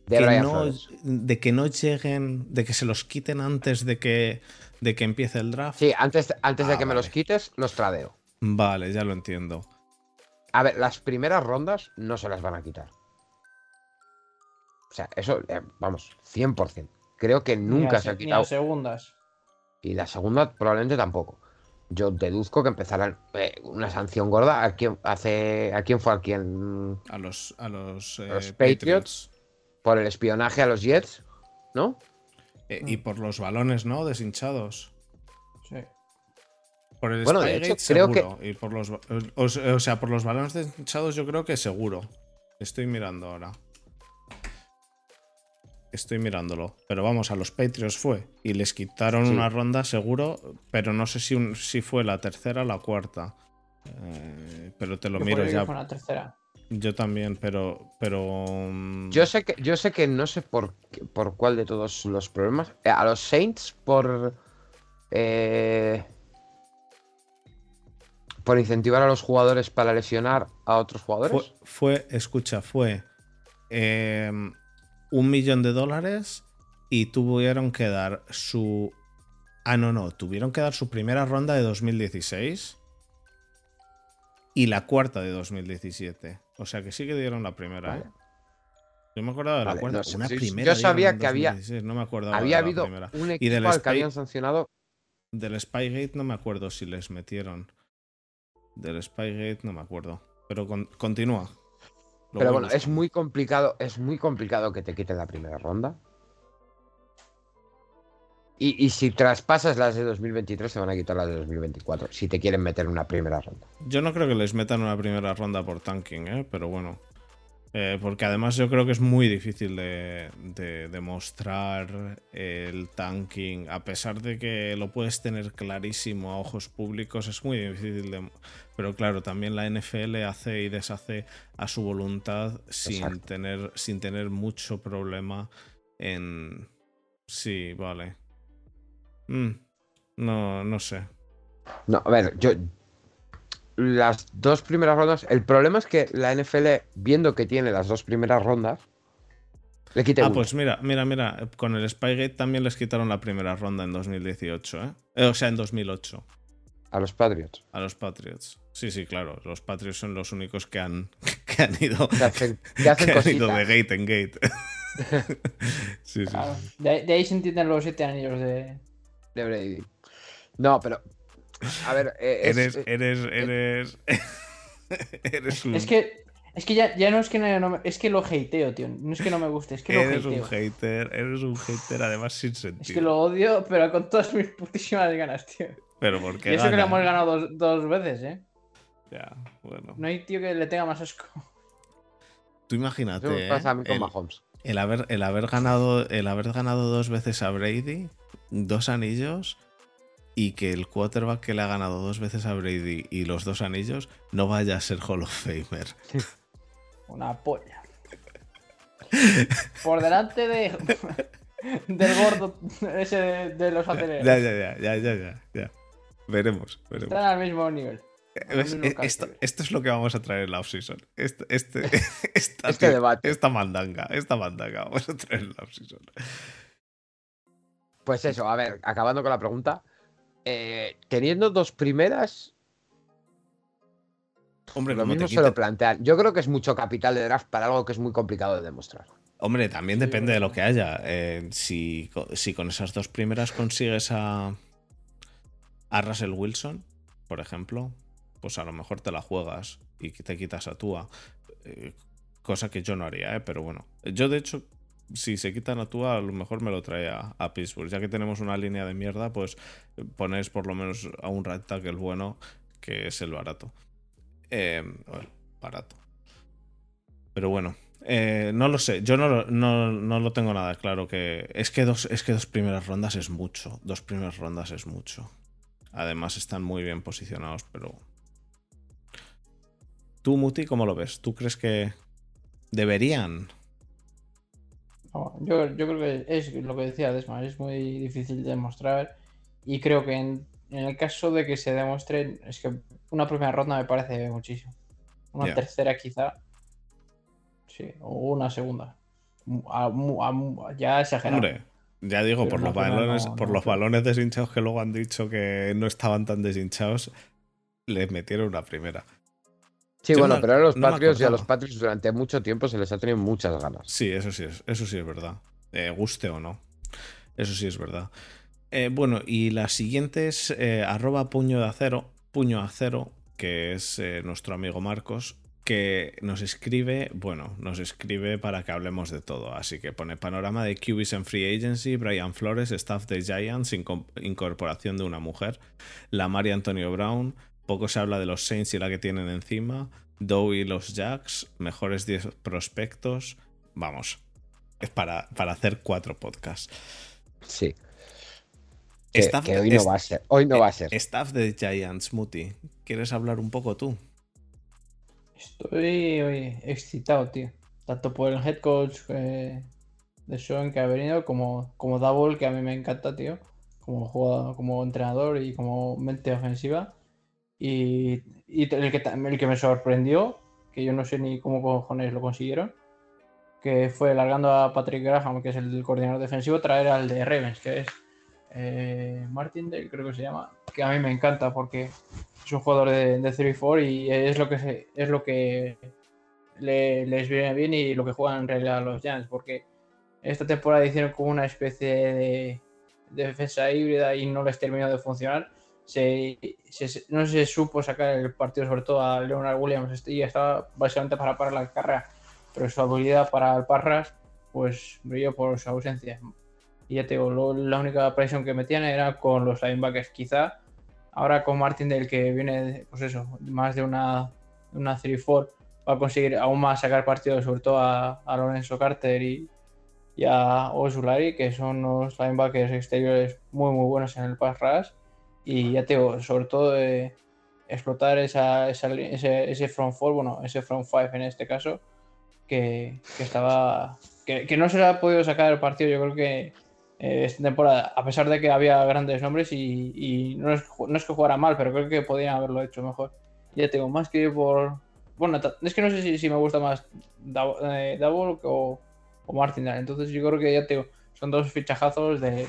que no, de que no lleguen, de que se los quiten antes de que de que empiece el draft. Sí, antes, antes de ah, que me los quites, los tradeo. Vale, ya lo entiendo. A ver, las primeras rondas no se las van a quitar. O sea, eso, eh, vamos, 100%. Creo que nunca se ha quitado. las segundas. Y la segunda probablemente tampoco. Yo deduzco que empezarán eh, una sanción gorda. ¿A quién, hace, ¿A quién fue a quién? A los, a los, eh, Patriots. Por el espionaje a los Jets, ¿no? Eh, y por los balones, ¿no? Deshinchados. Sí. Por el bueno, Spygate, seguro. Y por los, o, sea, por los balones deshinchados yo creo que seguro. Estoy mirando ahora. Estoy mirándolo. Pero vamos, a los Patriots fue. Y les quitaron una ronda seguro. Pero no sé si, si fue la tercera o la cuarta. Eh, pero te lo miro ya. Fue la tercera. Yo también, pero. pero mm, yo sé que, yo sé que no sé por, por cuál de todos los problemas. Eh, a los Saints por. Eh, por incentivar a los jugadores para lesionar a otros jugadores. Fue, escucha, fue em, un millón de dólares y tuvieron que dar su... Ah, no, no, tuvieron que dar su primera ronda de 2016 y la cuarta de 2017. O sea que sí que dieron la primera. ¿eh? Yo me acordaba de la cuarta. una primera. Yo sabía que había. No me acuerdo. Había habido un equipo al que habían sancionado. Del Spygate no me acuerdo si les metieron. Del Spygate no me acuerdo. Pero continúa. Pero bueno, es muy complicado. Es muy complicado que te quiten la primera ronda. Y, si traspasas las de 2023, se van a quitar las de 2024. Si te quieren meter una primera ronda. Yo no creo que les metan una primera ronda por tanking, ¿eh? pero bueno. Eh, porque además yo creo que es muy difícil de, demostrar el tanking. A pesar de que lo puedes tener clarísimo a ojos públicos, es muy difícil de. Pero claro, también la NFL hace y deshace a su voluntad sin tener, sin tener mucho problema en. Sí, vale. Mm, no, no sé. No, a ver, yo. Las dos primeras rondas. El problema es que la NFL, viendo que tiene las dos primeras rondas, le quita. Ah, pues mira, mira, mira. Con el Spygate también les quitaron la primera ronda en 2018, ¿eh? ¿eh? O sea, en 2008. A los Patriots. A los Patriots. Sí, sí, claro. Los Patriots son los únicos que han, que han ido. Que hacen, han ido de gate en gate. sí, sí. De, ahí se entienden los siete anillos de, de Brady. No, pero. A ver. Eh, eres, eres, eres. eres un... Es que. Es que ya, ya no es que no, es que lo hateo, tío. No es que no me guste, es que lo eres un hater, eres un hater además sin sentido. Es que lo odio, pero con todas mis putísimas ganas, tío. Pero ¿por qué? Y eso que lo hemos ganado dos, dos, veces, eh. Ya, bueno. No hay tío que le tenga más asco. Tú imagínate. Eso pasa a mí con el, Mahomes. El haber, el haber ganado. El haber ganado dos veces a Brady dos anillos y que el quarterback que le ha ganado dos veces a Brady y los dos anillos no vaya a ser Hall of Famer. Una polla. Por delante de del gordo ese de, los aceleros. Ya, ya, ya, ya, ya, ya, Veremos, veremos. Están al mismo nivel. Eh, esto, es lo que vamos a traer en la offseason. Este, este, esta, este debate. Esta mandanga, esta mandanga vamos a traer en la offseason. Pues eso, a ver, acabando con la pregunta. Eh, teniendo dos primeras. Hombre, lo mismo se lo plantean. Yo creo que es mucho capital de draft para algo que es muy complicado de demostrar. Hombre, también depende de lo que haya. Eh, si, si, con esas dos primeras consigues a, a Russell Wilson, por ejemplo, pues a lo mejor te la juegas y te quitas a Tua. Eh, cosa que yo no haría, ¿eh? pero bueno. Yo, de hecho, si se quitan a Tua, a lo mejor me lo trae a, Pittsburgh. Ya que tenemos una línea de mierda, pues ponéis por lo menos a un right tackle bueno, que es el barato. Eh, barato. Pero bueno, eh, no lo sé. Yo no, no, lo tengo nada claro. que es que, dos, es que dos primeras rondas es mucho. Dos primeras rondas es mucho. Además están muy bien posicionados, pero... ¿Tú, Muti, cómo lo ves? ¿Tú crees que deberían yo, yo, creo que es lo que decía Desma, es muy difícil de demostrar y creo que en, el caso de que se demuestre, es que una primera ronda me parece muchísimo. Una tercera quizá. Sí, o una segunda. ya exagerado. Hombre, ya digo, por los, balones, por los balones deshinchados que luego han dicho que no estaban tan deshinchados, les metieron una primera. Sí, bueno, pero a los Patriots y a los Patriots durante mucho tiempo se les ha tenido muchas ganas. Sí, eso sí es, eso sí es verdad. Eh, guste o no. Eso sí es verdad. Eh, bueno, y la siguiente es eh, arroba puño de acero, puño acero, que es nuestro amigo Marcos, que nos escribe, bueno, nos escribe para que hablemos de todo. Así que pone panorama de QBs en Free Agency, Brian Flores, staff de Giants, incorporación de una mujer, la Mari Antonio Brown, poco se habla de los Saints y la que tienen encima. Dow y los Jacks, mejores 10 prospectos. Vamos, es para, para hacer cuatro podcasts. Sí. que, hoy no va a ser. Hoy no va a ser. Staff de Giants, Muti. ¿Quieres hablar un poco tú? Estoy excitado, tío. Tanto por el head coach eh, de Sean que ha venido, como, como Double, que a mí me encanta, tío. Como, jugador, como entrenador y como mente ofensiva. Y, el, que, el que me sorprendió, que yo no sé ni cómo cojones lo consiguieron, que fue largando a Patrick Graham, que es el coordinador defensivo, traer al de Ravens, que es eh, Martindale, creo que se llama, que a mí me encanta porque es un jugador de, de 3-4 y es lo que, es lo que les viene bien y lo que juegan en realidad los Giants, porque esta temporada hicieron como una especie de, defensa híbrida y no les terminó de funcionar. No se supo sacar el partido, sobre todo a Leonard Williams, este, y estaba básicamente para parar la carrera, pero su habilidad para Parras, pues brilló por su ausencia. Y ya te digo, la única presión que metían era con los linebackers. Quizá ahora con Martin del que viene, pues eso, más de una, una 3-4, va a conseguir aún más sacar partido, sobre todo a, a Lorenzo Carter y, y a Osulari, que son unos linebackers exteriores muy muy buenos en el pass rush. Y ya te digo, sobre todo de explotar esa, ese, ese front four, bueno, ese front five en este caso, que, estaba. Que, no se le ha podido sacar el partido, yo creo que eh, esta temporada, a pesar de que había grandes nombres y, no, es, no, es, que jugara mal, pero creo que podían haberlo hecho mejor. Ya tengo más que por. Bueno, es que no sé si, si me gusta más Double o o Martinal. Entonces yo creo que ya te son dos fichajazos de,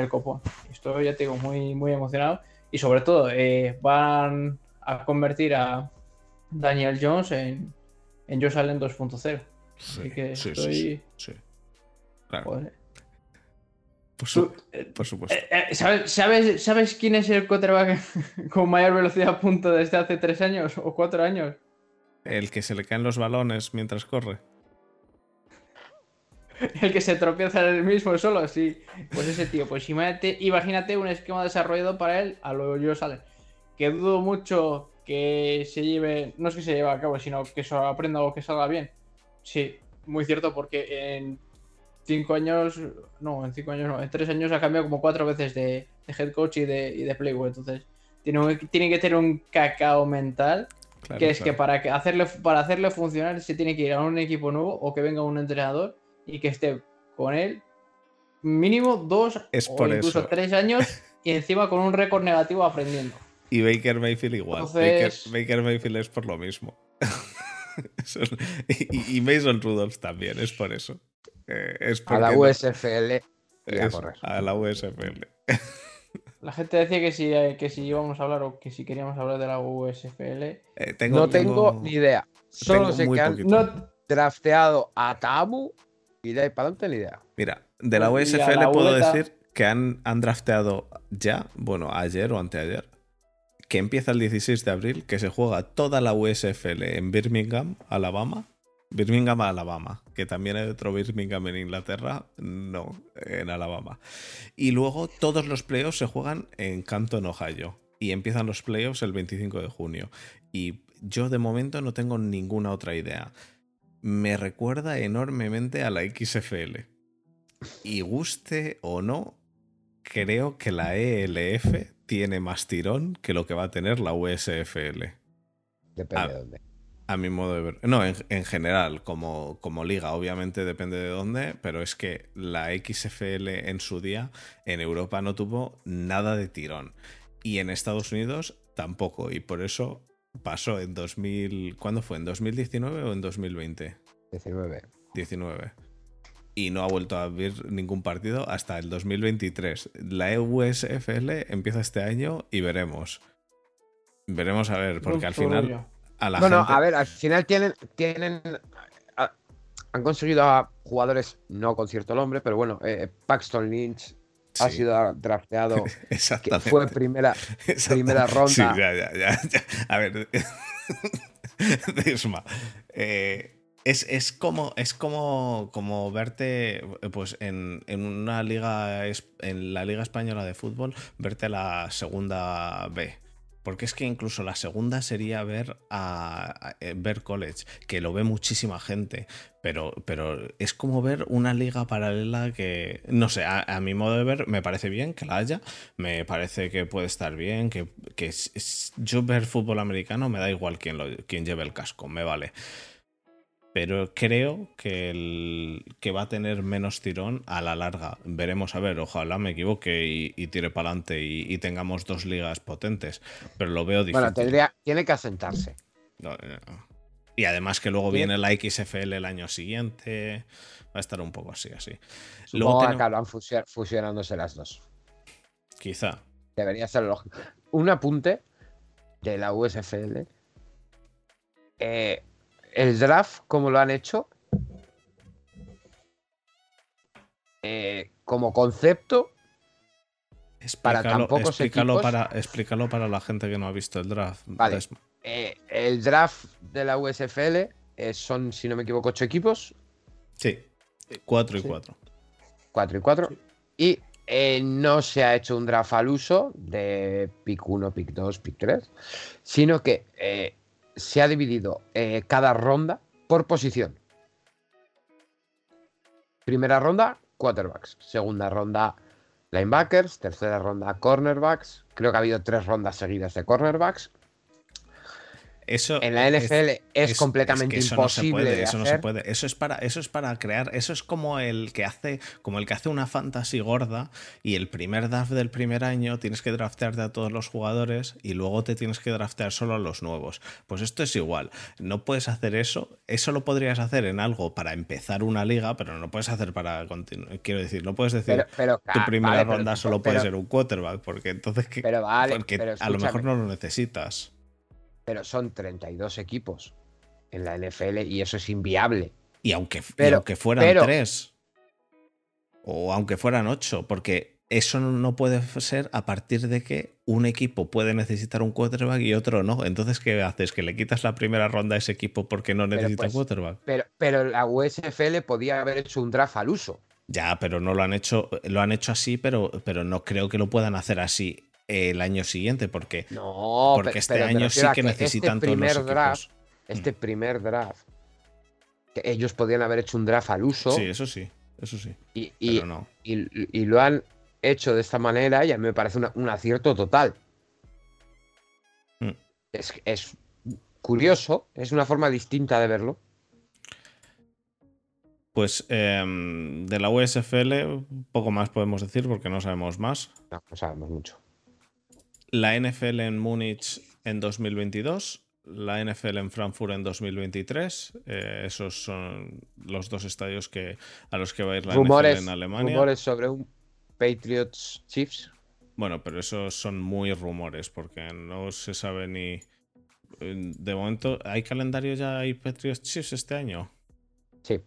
del copón. Estoy ya te digo muy, muy emocionado. Y sobre todo, eh, van a convertir a Daniel Jones en, en Josh Allen 2.0. Así que estoy. Sí, Claro. Por, eh, por, supuesto. Eh, ¿sabes, ¿sabes, ¿Sabes quién es el quarterback con mayor velocidad a punto desde hace tres años o cuatro años? El que se le caen los balones mientras corre. el que se tropieza en el mismo solo, sí. Pues ese tío, pues imagínate, imagínate un esquema desarrollado para él a lo yo sale. Que dudo mucho que se lleve, no es que se lleve a cabo, sino que se aprenda o que salga bien. Sí, muy cierto, porque en cinco años, no, en cinco años no, en tres años ha cambiado como cuatro veces de, head coach y de, y de playboy. Entonces, tiene, tiene que tener un cacao mental. que es que para hacerle, para hacerle funcionar se tiene que ir a un equipo nuevo o que venga un entrenador y que esté con él mínimo dos o incluso tres años y encima con un récord negativo aprendiendo. Y Baker Mayfield igual. Baker, Mayfield es por lo mismo. y, Mason Rudolph también, es por eso. Eh, a la USFL. a, la USFL. La gente decía que si, eh, que si íbamos a hablar o que si queríamos hablar de la USFL. Eh, no tengo, ni idea. Solo sé que han drafteado a Tabu y de ahí para adelante la idea. Mira, de la USFL puedo decir que han, han drafteado ya, bueno, ayer o anteayer, que empieza el 16 de abril, que se juega toda la USFL en Birmingham, Alabama. Birmingham, Alabama, que también hay otro Birmingham en Inglaterra, no, en Alabama. Y luego todos los playoffs se juegan en Canton, Ohio. Y empiezan los playoffs el 25 de junio. Y yo de momento no tengo ninguna otra idea me recuerda enormemente a la XFL. Y guste o no, creo que la ELF tiene más tirón que lo que va a tener la USFL. Depende a, de dónde. A mi modo de ver. No, en, general, como, como, liga, obviamente depende de dónde, pero es que la XFL en su día en Europa no tuvo nada de tirón. Y en Estados Unidos tampoco. Y por eso pasó en 2000. ¿Cuándo fue? ¿En 2019 o en 2020? 19. 19. Y no ha vuelto a abrir ningún partido hasta el 2023. La EUSFL empieza este año y veremos. Veremos a ver, porque al final. A la bueno, a ver, al final tienen. tienen han conseguido a jugadores no con cierto nombre, pero bueno, eh, Paxton Lynch ha sido drafteado. Exactamente. fue primera, primera ronda. Sí, ya, ya, ya. A ver. Desma. Eh, es, como, es como, como verte pues en, una liga en la liga española de fútbol, verte la segunda B. Porque es que incluso la segunda sería ver a, eh, ver college, que lo ve muchísima gente, pero, pero es como ver una liga paralela que, no sé, a, mi modo de ver me parece bien que la haya, me parece que puede estar bien, que, que yo ver fútbol americano me da igual quién, lo, quién lleve el casco, me vale. Pero creo que, el, que va a tener menos tirón a la larga. Veremos a ver, ojalá me equivoque y, tire para adelante y, tengamos dos ligas potentes, pero lo veo difícil. Bueno, tendría, tiene que asentarse. Y además que luego viene la XFL el año siguiente, va a estar un poco así, así. luego acaban fusionándose las dos. Quizá. Debería ser lógico. Un apunte de la USFL. Eh, el draft, como lo han hecho, eh, como concepto, para tan pocos explícalo Para, explícalo para la gente que no ha visto el draft. Vale. Eh, el draft de la USFL eh, son, si no me equivoco, ocho equipos. Sí, 4 y 4. 4 y 4. Y no se ha hecho un draft al uso de pick 1, pick 2, pick 3, sino que se ha dividido eh, cada ronda por posición. Primera ronda, quarterbacks. Segunda ronda, linebackers. Tercera ronda, cornerbacks. Creo que ha habido tres rondas seguidas de cornerbacks en la NFL es, completamente imposible. eso no se puede. Eso es para, eso es para crear. Eso es como el que hace, como el que hace una fantasy gorda y el primer draft del primer año tienes que draftearte a todos los jugadores y luego te tienes que draftear solo a los nuevos. Pues esto es igual. No puedes hacer eso. Eso lo podrías hacer en algo para empezar una liga, pero no puedes hacer para continuar. Quiero decir, no puedes decir pero, tu primera ronda solo puede ser un quarterback, porque entonces que, vale, porque a lo mejor no lo necesitas pero son 32 equipos en la NFL y eso es inviable. Y aunque, fueran tres, o aunque fueran ocho, porque eso no puede ser a partir de que un equipo puede necesitar un quarterback y otro no. Entonces, ¿qué haces? ¿Que le quitas la primera ronda a ese equipo porque no necesita pues, quarterback? Pero, pero la USFL podía haber hecho un draft al uso. Ya, pero no lo han hecho, lo han hecho así, pero, pero no creo que lo puedan hacer así el año siguiente, porque, no, porque este año sí que, este necesitan este primer draft, Este primer draft, que ellos podían haber hecho un draft al uso. Sí, eso sí, eso sí. Y, y, lo han hecho de esta manera y a mí me parece un acierto total. Mm. Es, es curioso, es una forma distinta de verlo. Pues em, de la USFL poco más podemos decir porque no sabemos más. No, no sabemos mucho la NFL en Múnich en 2022, la NFL en Frankfurt en 2023. Eh, esos son los dos estadios que, a los que va a ir la NFL en Alemania. Rumores sobre un Patriots Chiefs. Bueno, pero esos son muy rumores porque no se sabe ni. De momento, ¿hay calendario ya hay Patriots Chiefs este año? Sí.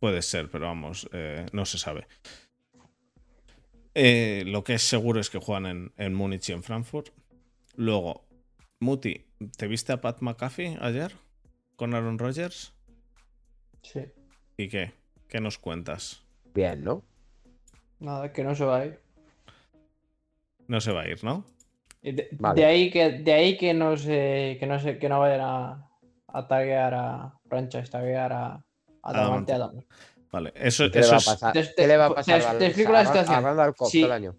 Puede, ser, pero vamos, eh, no se sabe. Eh, lo que es seguro es que juegan en, en Múnich y en Frankfurt. Luego, Muti, ¿te viste a Pat McAfee ayer con Aaron Rodgers? Sí. ¿Y qué? ¿Qué nos cuentas? Bien, ¿no? Nada, que no se va a ir. No se va a ir, ¿no? De, ahí que de ahí que no se que no se que no vayan a, a taguear a franchise, taguear a, a Adams. Vale, eso, ¿Qué, le va a pasar? Te, le va a pasar te, explico la situación. si, año.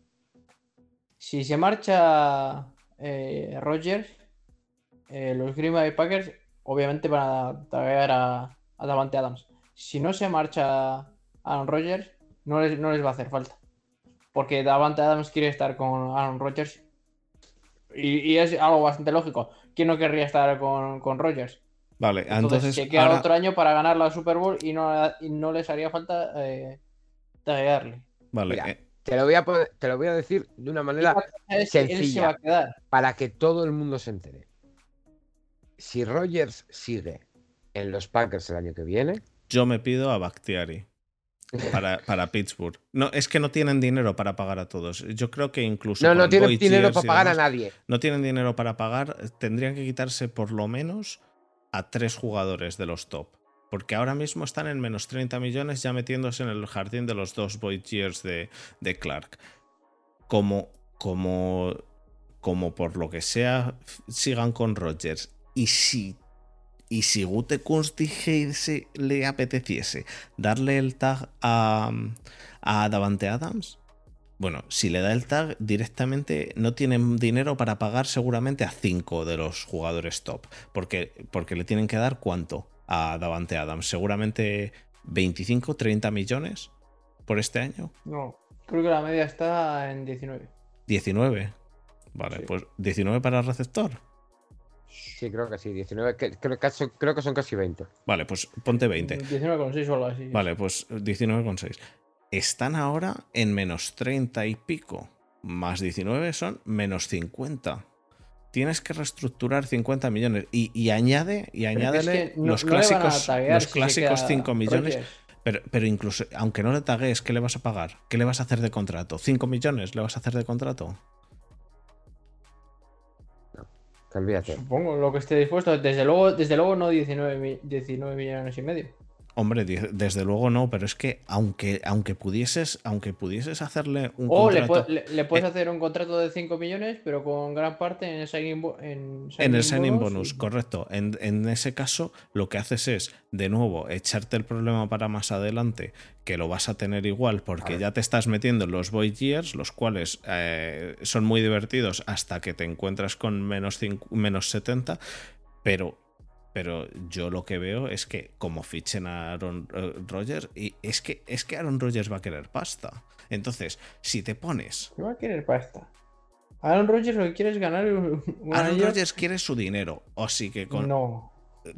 si se marcha eh, Rogers, eh, los Green Bay Packers obviamente van a traer a, a Davante Adams. Si no se marcha Aaron Rodgers, no les, no les va a hacer falta. Porque Davante Adams quiere estar con Aaron Rodgers. Y, es algo bastante lógico. ¿Quién no querría estar con, con Rodgers? Vale, entonces. se queda otro año para ganar la Super Bowl y no, no les haría falta eh, Vale. Eh. te, lo voy a te lo voy a decir de una manera sencilla. Para que todo el mundo se entere. Si Rogers sigue en los Packers el año que viene. Yo me pido a Bakhtiari. Para, para, Pittsburgh. No, es que no tienen dinero para pagar a todos. Yo creo que incluso. No, no tienen dinero para pagar a nadie. No tienen dinero para pagar. Tendrían que quitarse por lo menos a tres jugadores de los top. Porque ahora mismo están en menos 30 millones ya metiéndose en el jardín de los dos Voyages de, de Clark. Como, como, como por lo que sea sigan con Rogers. Y si, y si Gute Kunst dijese, le apeteciese darle el tag a, a Davante Adams, bueno, si le da el tag directamente, no tienen dinero para pagar seguramente a cinco de los jugadores top. Porque, porque le tienen que dar cuánto a Davante Adams. Seguramente 25, 30 millones por este año. No, creo que la media está en 19. 19. Vale, pues 19 para el receptor. Sí, creo que sí, 19. creo, que son casi 20. Vale, pues ponte 20. 19,6 o algo así. Vale, pues 19,6. Están ahora en menos 30 y pico. Más 19 son menos 50 tienes que reestructurar 50 millones y, añade y añádele los clásicos, los clásicos 5 millones. Pero, pero incluso, aunque no le tagues, ¿qué le vas a pagar? ¿Qué le vas a hacer de contrato? ¿5 millones le vas a hacer de contrato? No, Supongo lo que esté dispuesto. Desde luego, desde luego no 19, 19 millones y medio. Hombre, desde luego no, pero es que aunque, aunque pudieses, aunque pudieses hacerle un contrato. le, le, puedes eh, hacer un contrato de 5 millones, pero con gran parte en el signing, en, en el signing bonus. correcto. En, en, ese caso, lo que haces es, de nuevo, echarte el problema para más adelante, que lo vas a tener igual, porque ya te estás metiendo en los Void Years, los cuales eh, son muy divertidos hasta que te encuentras con menos, menos 70, pero pero yo lo que veo es que como fichen a Aaron eh, Rodgers, y es que, es que Aaron Rodgers va a querer pasta. Entonces, si te pones... ¿Qué va a querer pasta? Aaron Rodgers lo que quiere es ganar un Aaron Rodgers quiere su dinero. O sí que con... No.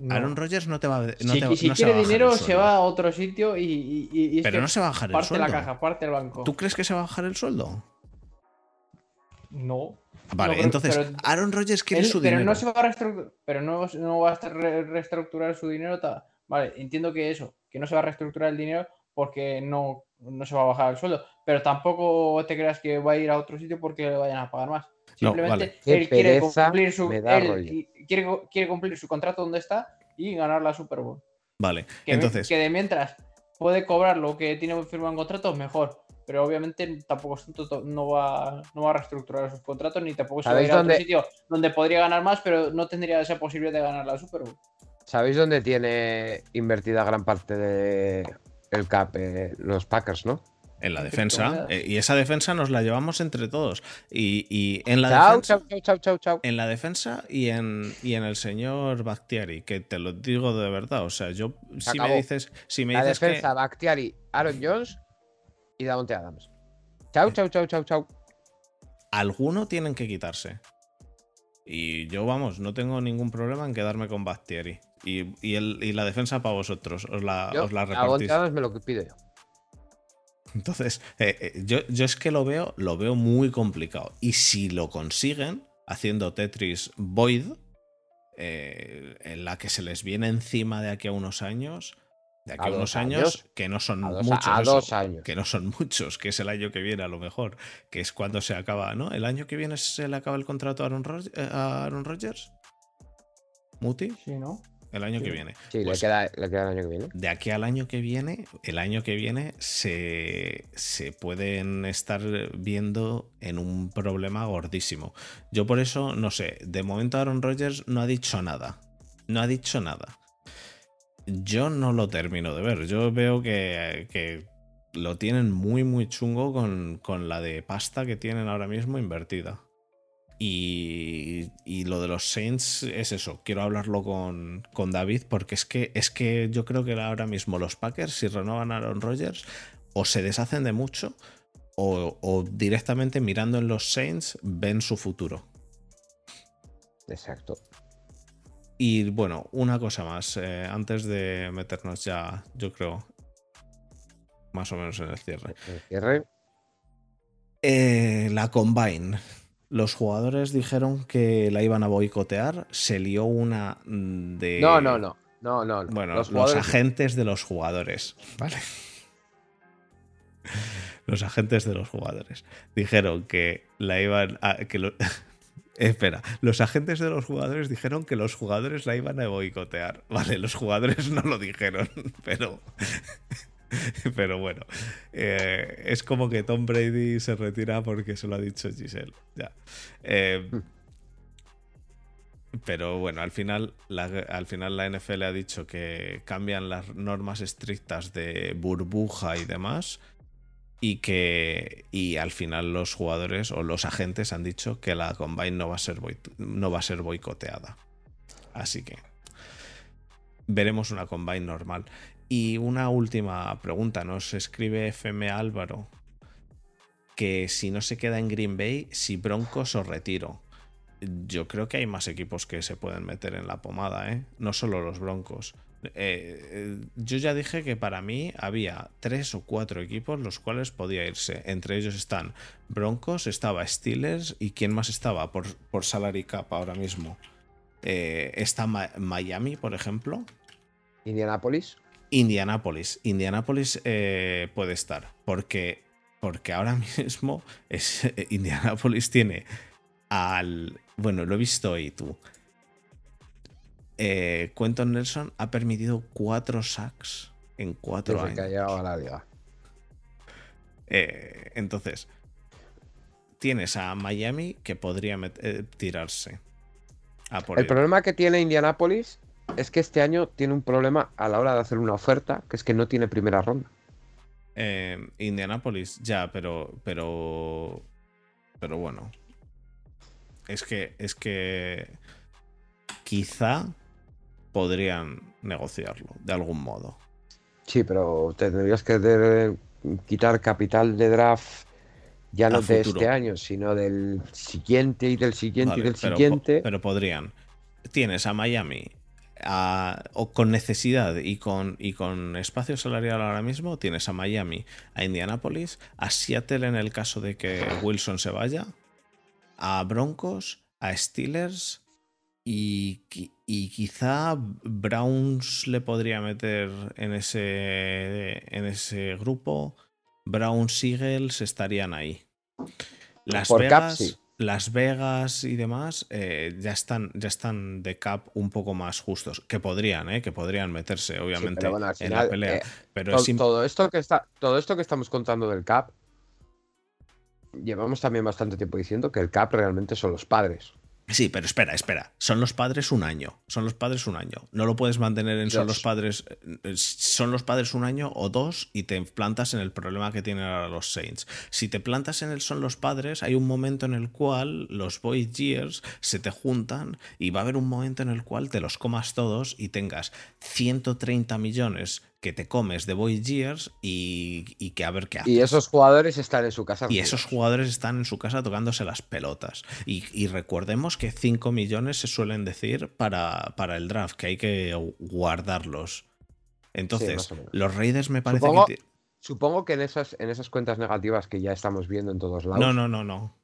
Aaron Rodgers no te va, no si, si quiere dinero se va a otro sitio y, pero no se va a bajar el sueldo parte la caja parte el banco ¿tú crees que se va a bajar el sueldo? no Vale, entonces Aaron Rodgers quiere su pero dinero. No se va a reestructurar, pero no, no va a reestructurar su dinero. Vale, entiendo que eso, que no se va a reestructurar el dinero porque no, no se va a bajar el suelo Pero tampoco te creas que va a ir a otro sitio porque le vayan a pagar más. Simplemente él, quiere cumplir, su, quiere, quiere, cumplir su contrato donde está y ganar la Super Bowl. Vale, que, entonces. Que de mientras puede cobrar lo que tiene firmado en contrato, mejor pero obviamente tampoco no va, no va a reestructurar sus contratos ni tampoco se va a ir a otro sitio donde podría ganar más, pero no tendría esa posibilidad de ganar la Super Bowl. ¿Sabéis dónde tiene invertida gran parte del el cap eh, los Packers, no? En la defensa. Eh, y esa defensa nos la llevamos entre todos. Y, en la defensa. En la defensa y en, y en el señor Bactiari, que te lo digo de verdad. O sea, yo. Si me dices. Si me la dices defensa, que... Bactiari, Aaron Jones y Davonte Adams. Chau, chau, chau, chau, chau. Alguno tienen que quitarse. Y yo, vamos, no tengo ningún problema en quedarme con Bactieri. Y, y, la defensa para vosotros. Os la, os la repartís. Adams me lo pido yo. Entonces, eh, eh, yo, yo es que lo veo, lo veo muy complicado. Y si lo consiguen, haciendo Tetris Void, eh, en la que se les viene encima de aquí a unos años, de aquí a, unos años, que no son muchos. A dos años. Que no son muchos, que es el año que viene a lo mejor, que es cuando se acaba, ¿no? ¿El año que viene se le acaba el contrato a Aaron, eh, Rodgers? ¿Muti? Sí, ¿no? El año que viene. Sí, le, pues queda, le, queda, el año que viene. De aquí al año que viene, el año que viene se, se pueden estar viendo en un problema gordísimo. Yo por eso, no sé, de momento Aaron Rodgers no ha dicho nada. No ha dicho nada yo no lo termino de ver. Yo veo que, lo tienen muy, muy chungo con, la de pasta que tienen ahora mismo invertida. Y, lo de los Saints es eso. Quiero hablarlo con, David porque es que, es que yo creo que ahora mismo los Packers, si renovan a Aaron Rodgers, o se deshacen de mucho o, o directamente mirando en los Saints ven su futuro. Exacto. Y bueno, una cosa más, eh, antes de meternos ya, yo creo, más o menos en el cierre. ¿El cierre? Eh, la Combine. Los jugadores dijeron que la iban a boicotear. Se lió una de. No, no, no. No, no, Bueno, los, agentes de los jugadores. Vale. los agentes de los jugadores dijeron que la iban a. Que lo, Espera, los agentes de los jugadores dijeron que los jugadores la iban a boicotear. Vale, los jugadores no lo dijeron, pero. Pero bueno, eh, es como que Tom Brady se retira porque se lo ha dicho Giselle. Ya. Eh, pero bueno, al final, la, al final la NFL ha dicho que cambian las normas estrictas de burbuja y demás y que y al final los jugadores o los agentes han dicho que la combine no va a ser no va a ser boicoteada. Así que veremos una combine normal. Y una última pregunta, nos escribe FM Álvaro que si no se queda en Green Bay, si Broncos o retiro. Yo creo que hay más equipos que se pueden meter en la pomada, ¿eh? No solo los Broncos. Eh, eh, yo ya dije que para mí había tres o cuatro equipos los cuales podía irse. Entre ellos están Broncos, estaba Steelers y quién más estaba por, por salary cap ahora mismo. Eh, está Miami, por ejemplo. Indianapolis. Indianapolis. Indianapolis puede estar. Porque, porque ahora mismo es, Indianapolis tiene al. Bueno, lo he visto hoy tú eh, Quentin Nelson ha permitido cuatro sacks en cuatro años. Que ha llegado a la liga. Eh, entonces, tienes a Miami que podría eh, tirarse. el problema que tiene Indianapolis es que este año tiene un problema a la hora de hacer una oferta, que es que no tiene primera ronda. Eh, Indianapolis, ya, pero. Pero. Pero bueno. Es que. Es que. Quizá podrían negociarlo de algún modo. Sí, pero tendrías que quitar capital de draft ya no de este año, sino del siguiente y del siguiente y del siguiente. pero podrían. Tienes a Miami o con necesidad y con, y con espacio salarial ahora mismo, tienes a Miami, a Indianapolis, a Seattle en el caso de que Wilson se vaya, a Broncos, a Steelers y, quizá Browns le podría meter en ese, en ese grupo. Browns Eagles estarían ahí. Las Vegas, Las Vegas y demás eh, ya, están, ya están de cap un poco más justos. Que podrían, eh, que podrían meterse, obviamente, en la pelea. Eh, pero todo, esto que está, todo esto que estamos contando del cap, llevamos también bastante tiempo diciendo que el cap realmente son los padres. Sí, pero espera, espera. Son los padres un año. Son los padres un año. No lo puedes mantener en son los padres. Eh, son los padres un año o dos y te plantas en el problema que tienen ahora los Saints. Si te plantas en el son los padres, hay un momento en el cual los Boy Years se te juntan y va a haber un momento en el cual te los comas todos y tengas 130 millones que te comes de Boy Years y, que a ver qué haces. Y esos jugadores están en su casa. Y esos jugadores están en su casa tocándose las pelotas. Y, recordemos que 5 millones se suelen decir para, para, el draft, que hay que guardarlos. Entonces, los Raiders me parece que. Supongo que en esas, en esas cuentas negativas que ya estamos viendo en todos lados. No, no, no, no.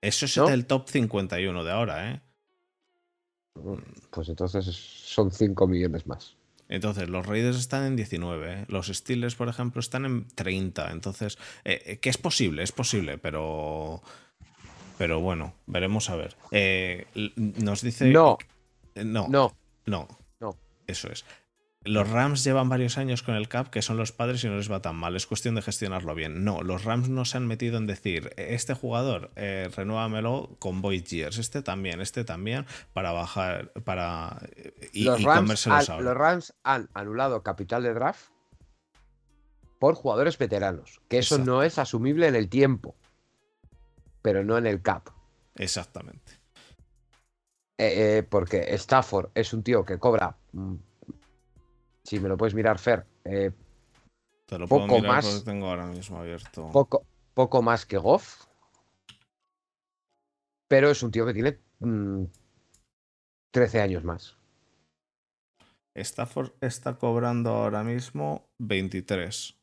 Eso es el top 51 de ahora, ¿eh? Pues entonces son 5 millones más. Entonces, los Raiders están en 19, ¿eh? los Steelers, por ejemplo, están en 30. Entonces, eh, eh, que es posible, es posible, pero. Pero bueno, veremos a ver. nos dice. No. No. No. No. No. Eso es. Los Rams llevan varios años con el cap que son los padres y no les va tan mal. Es cuestión de gestionarlo bien. No, los Rams no se han metido en decir, este jugador, eh, renuévamelo con Void Years, este también, este también, para bajar, para... Y, los, Rams los Rams han anulado capital de draft por jugadores veteranos, que eso no es asumible en el tiempo, pero no en el cap. Exactamente. Eh, eh, porque Stafford es un tío que cobra mm, si me lo puedes mirar, Fer. Eh, Te lo puedo poco mirar más, tengo ahora mismo abierto. Poco, poco más que Goff. Pero es un tío que tiene 13 mm, años más. Stafford está cobrando ahora mismo 23.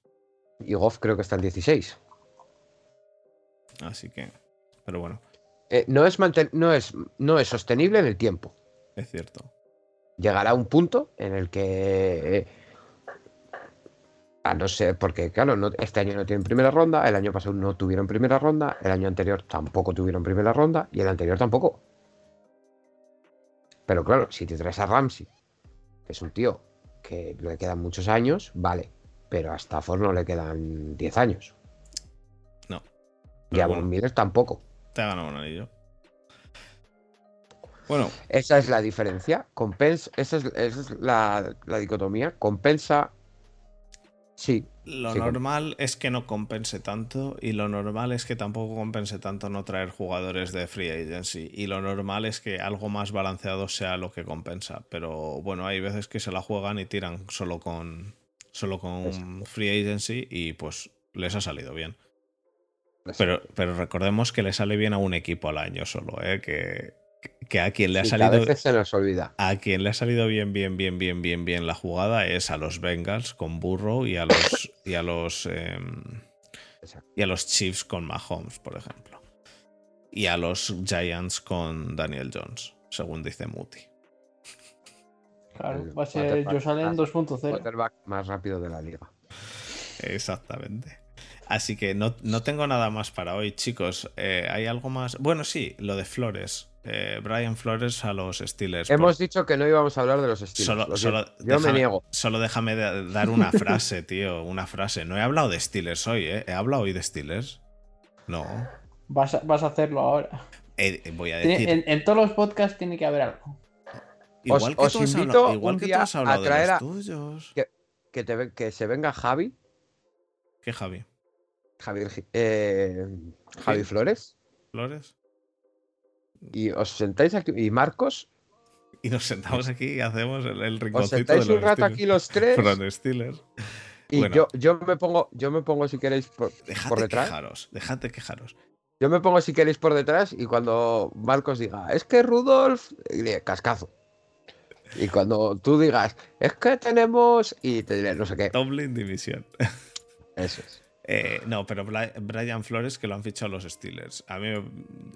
Y Goff creo que está en 16. Así que. Pero bueno. Eh, no, es no, es, no es sostenible en el tiempo. Es cierto llegará un punto en el que. A no ser, porque claro, este año no tienen primera ronda, el año pasado no tuvieron primera ronda, el año anterior tampoco tuvieron primera ronda y el anterior tampoco. Pero claro, si te traes a Ramsey, que es un tío que le quedan muchos años, vale, pero a Stafford no le quedan 10 años. No. Y a Von Miller tampoco. Te ha ganado un anillo. Bueno. Esa es la diferencia. Compensa, esa es, la, dicotomía. Compensa Sí. Lo normal es que no compense tanto y lo normal es que tampoco compense tanto no traer jugadores de free agency y lo normal es que algo más balanceado sea lo que compensa. Pero bueno, hay veces que se la juegan y tiran solo con, solo con free agency y pues les ha salido bien. Pero, pero recordemos que le sale bien a un equipo al año solo, ¿eh? que que a quien le ha salido. A veces se nos olvida. A quien le ha salido bien, bien, bien, bien, bien, bien la jugada es a los Bengals con Burrow y a los. y a los. Em, y a los Chiefs con Mahomes, por ejemplo. Y a los Giants con Daniel Jones, según dice Muti. Claro, va a ser Josalen 2.0. más rápido de la liga. Exactamente. Así que no, no, tengo nada más para hoy, chicos. Eh, ¿Hay algo más? Bueno, sí, lo de Flores. Eh, Brian Flores a los Steelers. Hemos dicho que no íbamos a hablar de los Steelers. Solo, yo me niego. Solo déjame dar una frase, tío. Una frase. No he hablado de Steelers hoy, ¿eh? ¿He hablado hoy de Steelers? No. Vas a, vas a hacerlo ahora. Eh, voy a decir. En, todos los podcasts tiene que haber algo. Igual que os, invito igual que a traer a, tuyos. Que, que se venga Javi. ¿Qué Javi? Javi, eh, Javi Flores. ¿Flores? Y os sentáis aquí. ¿Y Marcos? Y nos sentamos aquí y hacemos el, el rinconcito Os sentáis un rato aquí los tres. Steelers. Y yo, yo, me pongo, yo me pongo si queréis por, por detrás. Quejaros, dejad quejaros. Yo me pongo si queréis por detrás y cuando Marcos diga, es que Rudolf, cascazo. Y cuando tú digas, es que tenemos. Y te diré, no sé qué. Tomlin División. Eso es. Eh, no, pero Brian Flores que lo han fichado los Steelers. A mí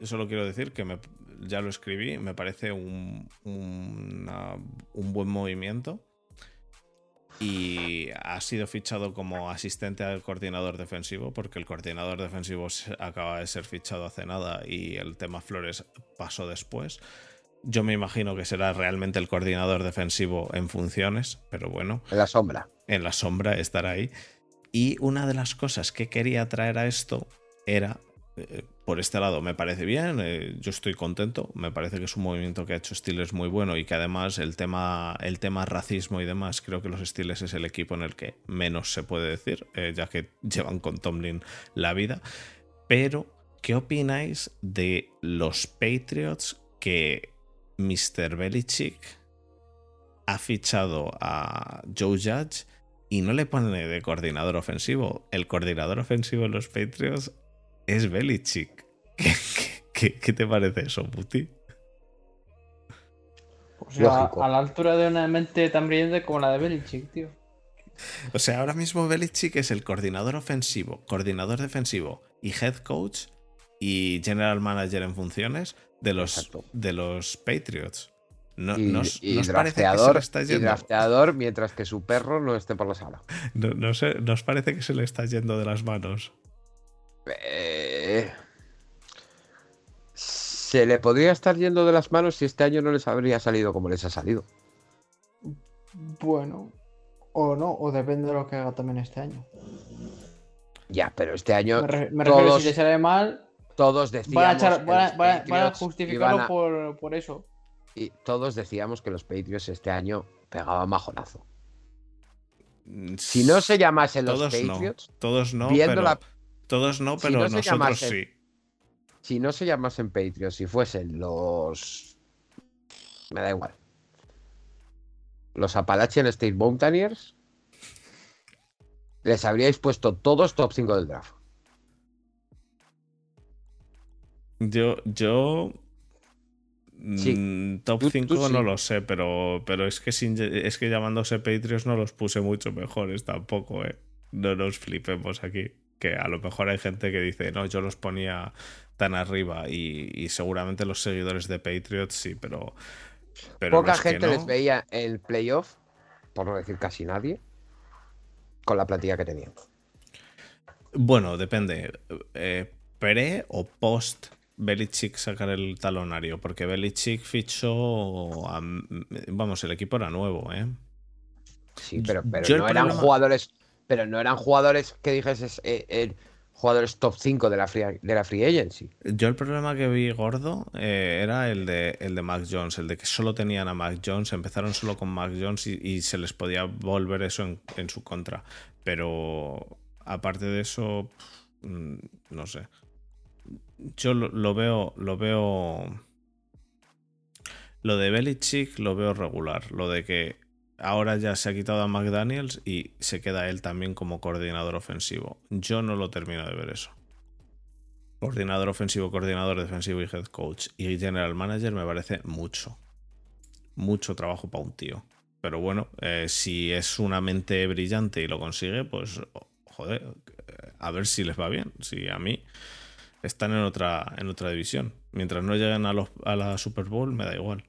solo quiero decir que ya lo escribí, me parece un, un buen movimiento. Y ha sido fichado como asistente al coordinador defensivo, porque el coordinador defensivo acaba de ser fichado hace nada y el tema Flores pasó después. Yo me imagino que será realmente el coordinador defensivo en funciones, pero bueno. En la sombra. En la sombra estará ahí. Y una de las cosas que quería traer a esto era, eh, por este lado, me parece bien, eh, yo estoy contento, me parece que es un movimiento que ha hecho Steelers muy bueno y que además el tema, el tema racismo y demás, creo que los Steelers es el equipo en el que menos se puede decir, eh, ya que llevan con Tomlin la vida. Pero, ¿qué opináis de los Patriots que Mr. Belichick ha fichado a Joe Judge? Y no le pone de coordinador ofensivo. El coordinador ofensivo de los Patriots es Belichick. ¿Qué, qué, te parece eso, Puti? a la altura de una mente tan brillante como la de Belichick, tío. O sea, ahora mismo Belichick es el coordinador ofensivo, coordinador defensivo y head coach y general manager en funciones de los, de los Patriots. No, y, nos, drafteador, mientras que su perro no esté por la sala. No, sé, ¿Nos parece que se le está yendo de las manos? Eh, se le podría estar yendo de las manos si este año no les habría salido como les ha salido. Bueno, o no, o depende de lo que haga también este año. Ya, pero este año. Me, refiero si le sale mal. Todos decíamos. Van a, justificarlo por, por eso y todos decíamos que los Patriots este año pegaban bajonazo. Mm, si no se llamasen los Patriots, todos no, pero, todos no, pero nosotros sí. Si no se llamasen Patriots, si fuesen los. Me da igual. Los Appalachian State Mountaineers, les habríais puesto todos top 5 del draft. Yo, yo Mm, top 5 no lo sé, pero, pero es, que es que llamándose Patriots no los puse mucho mejores tampoco, ¿eh? No nos flipemos aquí. Que a lo mejor hay gente que dice, no, yo los ponía tan arriba y, seguramente los seguidores de Patriots sí, pero... Poca gente les veía el playoff, por no decir casi nadie, con la plantilla que tenían. Bueno, depende. Eh, pre o post Belichick sacar el talonario, porque Belichick fichó. vamos, el equipo era nuevo, ¿eh? Sí, pero, no eran jugadores. Pero no eran jugadores que dijeses. Eh, jugadores top 5 de la free, de la free agency. Yo el problema que vi gordo eh, era el de, el de Mac Jones, el de que solo tenían a Mac Jones, empezaron solo con Mac Jones y, se les podía volver eso en, su contra. Pero aparte de eso, mm, no sé. Yo lo, veo, lo veo... Lo de Belichick lo veo regular. Lo de que ahora ya se ha quitado a McDaniels y se queda él también como coordinador ofensivo. Yo no lo termino de ver eso. Coordinador ofensivo, coordinador defensivo y head coach y general manager me parece mucho. Mucho trabajo para un tío. Pero bueno, eh, si es una mente brillante y lo consigue, pues joder, a ver si les va bien. Si a mí están en otra, en otra división. Mientras no lleguen a, los, a la Super Bowl, me da igual.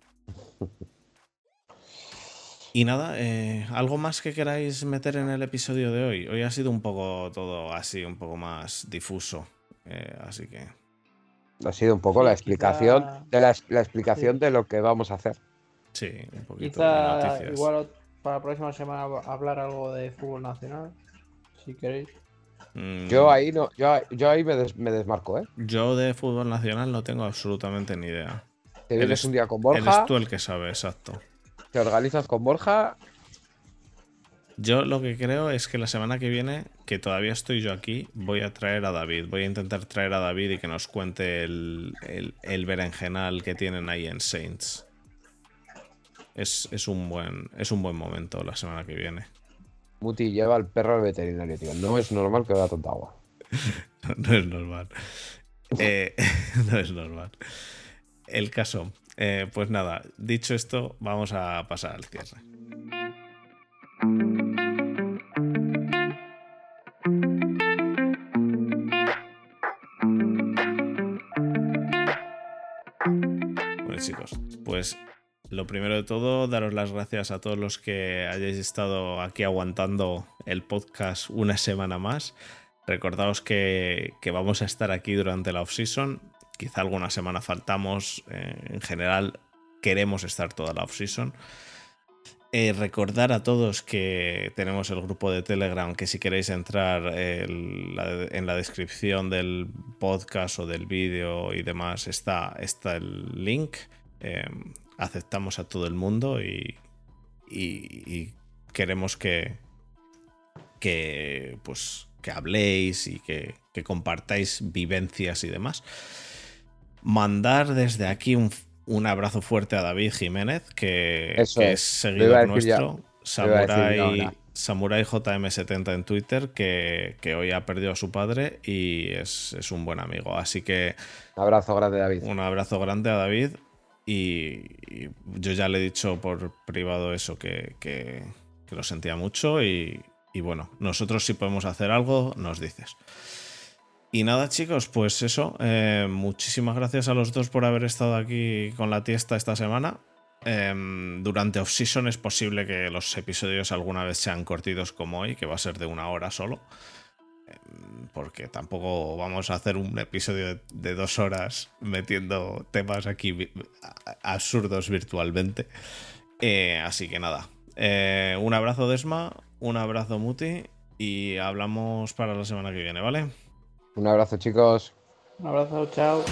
Y nada, eh, ¿algo más que queráis meter en el episodio de hoy? Hoy ha sido un poco todo así, un poco más difuso. Eh, así que. Ha sido un poco la explicación de la, explicación de lo que vamos a hacer. Sí, un poquito de igual para la próxima semana hablar algo de fútbol nacional, si queréis. Mm. Yo ahí no, yo, ahí me, desmarco, ¿eh? Yo de fútbol nacional no tengo absolutamente ni idea. Te vienes un día con Borja. Eres tú el que sabe, exacto. Te organizas con Borja. Yo lo que creo es que la semana que viene, que todavía estoy yo aquí, voy a traer a David. Voy a intentar traer a David y que nos cuente el, el, berenjenal que tienen ahí en Saints. Es, un buen, es un buen momento la semana que viene. Muti lleva al perro al veterinario, tío. No es normal que vea tanta agua. no, es normal. Eh, no es normal. El caso, eh, pues nada, dicho esto, vamos a pasar al cierre. Bueno chicos, pues lo primero de todo, daros las gracias a todos los que hayáis estado aquí aguantando el podcast una semana más. Recordaos que, vamos a estar aquí durante la off-season quizá alguna semana faltamos. Eh, en general, queremos estar toda la off-season. Eh, recordar a todos que tenemos el grupo de Telegram, que si queréis entrar en la descripción del podcast o del vídeo y demás está, está el link. Eh, aceptamos a todo el mundo y, queremos que, que, pues, que habléis y que, que compartáis vivencias y demás mandar desde aquí un, abrazo fuerte a David Jiménez, que, es seguidor nuestro, Samurai, JM70 en Twitter, que, hoy ha perdido a su padre y es, un buen amigo. Así que. Un abrazo grande, David. Un abrazo grande a David. Y, yo ya le he dicho por privado eso, que, que lo sentía mucho. Y, y bueno, nosotros si podemos hacer algo, nos dices. Y nada, chicos, pues eso. Eh, muchísimas gracias a los dos por haber estado aquí con la tiesta esta semana. Em, durante off-season es posible que los episodios alguna vez sean cortitos como hoy, que va a ser de una hora solo. Porque tampoco vamos a hacer un episodio de, dos horas metiendo temas aquí absurdos virtualmente. Eh, así que nada. Eh, un abrazo, Desma. Un abrazo, Muti. Y hablamos para la semana que viene, ¿vale? Un abrazo, chicos. Un abrazo, chao.